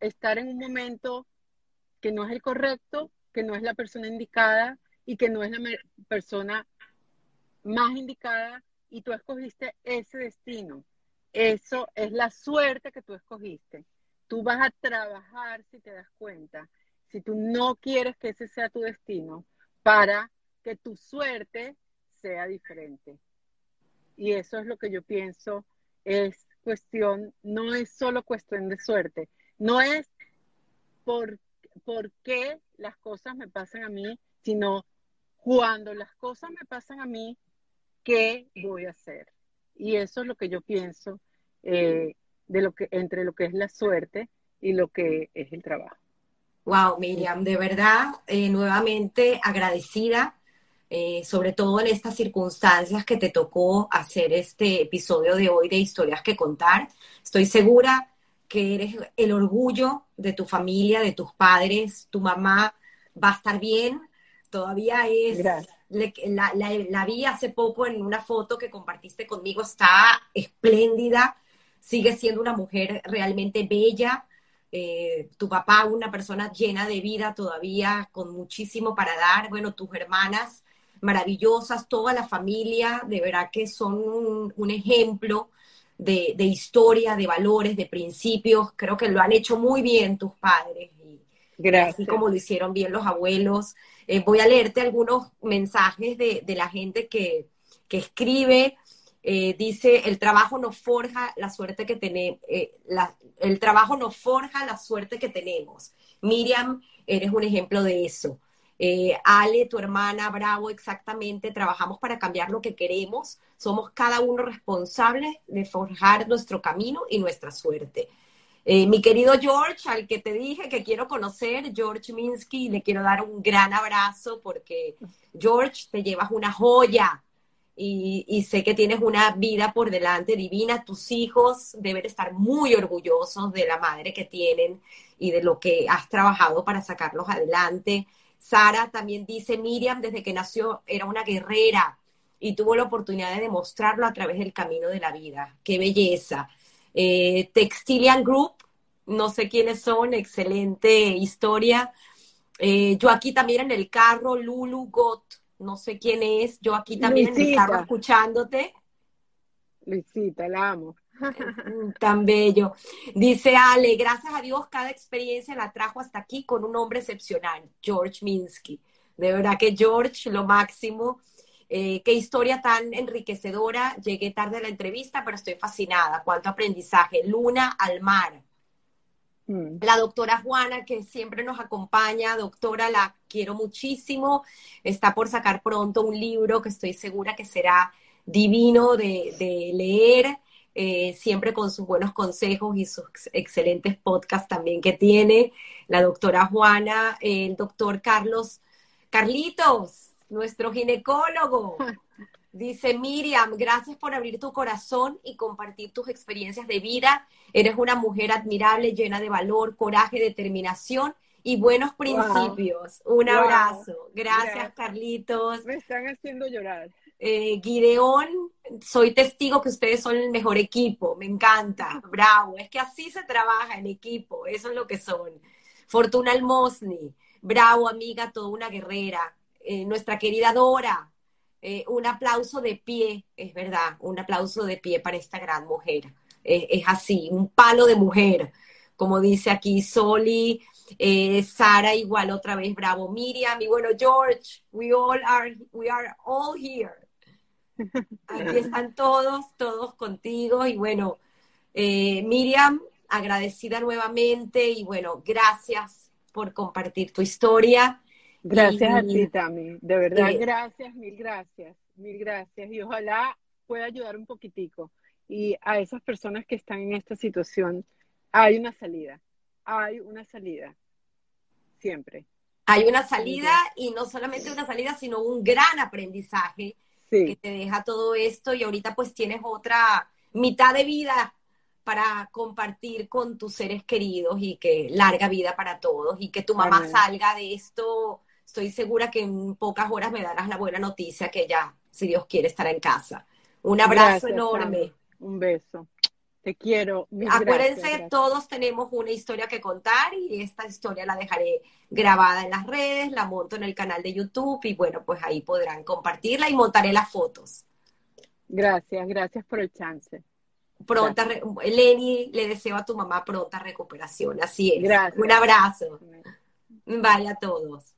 estar en un momento que no es el correcto, que no es la persona indicada y que no es la persona más indicada y tú escogiste ese destino. Eso es la suerte que tú escogiste. Tú vas a trabajar si te das cuenta, si tú no quieres que ese sea tu destino, para que tu suerte sea diferente. Y eso es lo que yo pienso, es cuestión, no es solo cuestión de suerte, no es por, por qué las cosas me pasan a mí, sino cuando las cosas me pasan a mí, ¿qué voy a hacer? Y eso es lo que yo pienso eh, de lo que, entre lo que es la suerte y lo que es el trabajo. Wow, Miriam, de verdad, eh, nuevamente agradecida, eh, sobre todo en estas circunstancias que te tocó hacer este episodio de hoy de Historias que Contar. Estoy segura que eres el orgullo de tu familia, de tus padres, tu mamá va a estar bien, todavía es, la, la, vi hace poco en una foto que compartiste conmigo, está espléndida, sigue siendo una mujer realmente bella, eh, tu papá una persona llena de vida todavía, con muchísimo para dar, bueno, tus hermanas maravillosas, toda la familia, de verdad que son un, ejemplo de, historia, de valores, de principios, creo que lo han hecho muy bien tus padres, y, así como lo hicieron bien los abuelos. Eh, voy a leerte algunos mensajes de, la gente que, que escribe. Eh, dice, el trabajo nos forja la suerte que tenemos, eh, el trabajo nos forja la suerte que tenemos. Miriam, eres un ejemplo de eso. Eh, Ale, tu hermana, bravo, exactamente, trabajamos para cambiar lo que queremos, somos cada uno responsables de forjar nuestro camino y nuestra suerte. mi querido George, al que te dije que quiero conocer, George Minsky, le quiero dar un gran abrazo porque George, te llevas una joya, y, sé que tienes una vida por delante divina. Tus hijos deben estar muy orgullosos de la madre que tienen y de lo que has trabajado para sacarlos adelante. Sara también dice, Miriam desde que nació era una guerrera y tuvo la oportunidad de demostrarlo a través del camino de la vida. Qué belleza. Eh, Textilian Group, no sé quiénes son, excelente historia. Eh, yo aquí también en el carro, Lulu Got, no sé quién es, yo aquí también en mi carro escuchándote. Luisita, la amo. [laughs] Tan bello. Dice Ale, gracias a Dios cada experiencia la trajo hasta aquí con un hombre excepcional, George Minsky. De verdad que George, lo máximo. Eh, qué historia tan enriquecedora. Llegué tarde a la entrevista, pero estoy fascinada. Cuánto aprendizaje. Luna al mar. Mm. La doctora Juana, que siempre nos acompaña, doctora, la quiero muchísimo. Está por sacar pronto un libro que estoy segura que será divino de, leer, eh, siempre con sus buenos consejos y sus excelentes podcasts también que tiene. La doctora Juana, el doctor Carlos, Carlitos, nuestro ginecólogo. [laughs] Dice Miriam, gracias por abrir tu corazón y compartir tus experiencias de vida. Eres una mujer admirable, llena de valor, coraje, determinación y buenos principios. Un abrazo. Gracias, Carlitos. Me están haciendo llorar. Eh, soy testigo que ustedes son el mejor equipo. Me encanta. Bravo. Es que así se trabaja en equipo. Eso es lo que son. Fortuna Almosni. Bravo, amiga, toda una guerrera. Eh, nuestra querida Dora, eh, un aplauso de pie, es verdad, un aplauso de pie para esta gran mujer. es así, un palo de mujer, como dice aquí Soli, eh, Sara igual otra vez, bravo, Miriam, y bueno, George, we all are, we are all here. Aquí están todos, todos contigo, y bueno, eh, Miriam, agradecida nuevamente, y bueno, gracias por compartir tu historia. Gracias a ti, Tami. De verdad, gracias, mil gracias, mil gracias. Y ojalá pueda ayudar un poquitico. Y a esas personas que están en esta situación, hay una salida. Hay una salida. Siempre. Hay una salida y no solamente una salida, sino un gran aprendizaje que te deja todo esto y ahorita pues tienes otra mitad de vida para compartir con tus seres queridos y que larga vida para todos y que tu mamá salga de esto estoy segura que en pocas horas me darás la buena noticia que ya, si Dios quiere, estará en casa. Un abrazo enorme. Un beso. Te quiero. Acuérdense, todos tenemos una historia que contar y esta historia la dejaré grabada en las redes, la monto en el canal de YouTube y bueno, pues ahí podrán compartirla y montaré las fotos. Gracias, gracias por el chance. Pronta, Lenny, le deseo a tu mamá pronta recuperación, así es. Gracias. Un abrazo. Vaya a todos.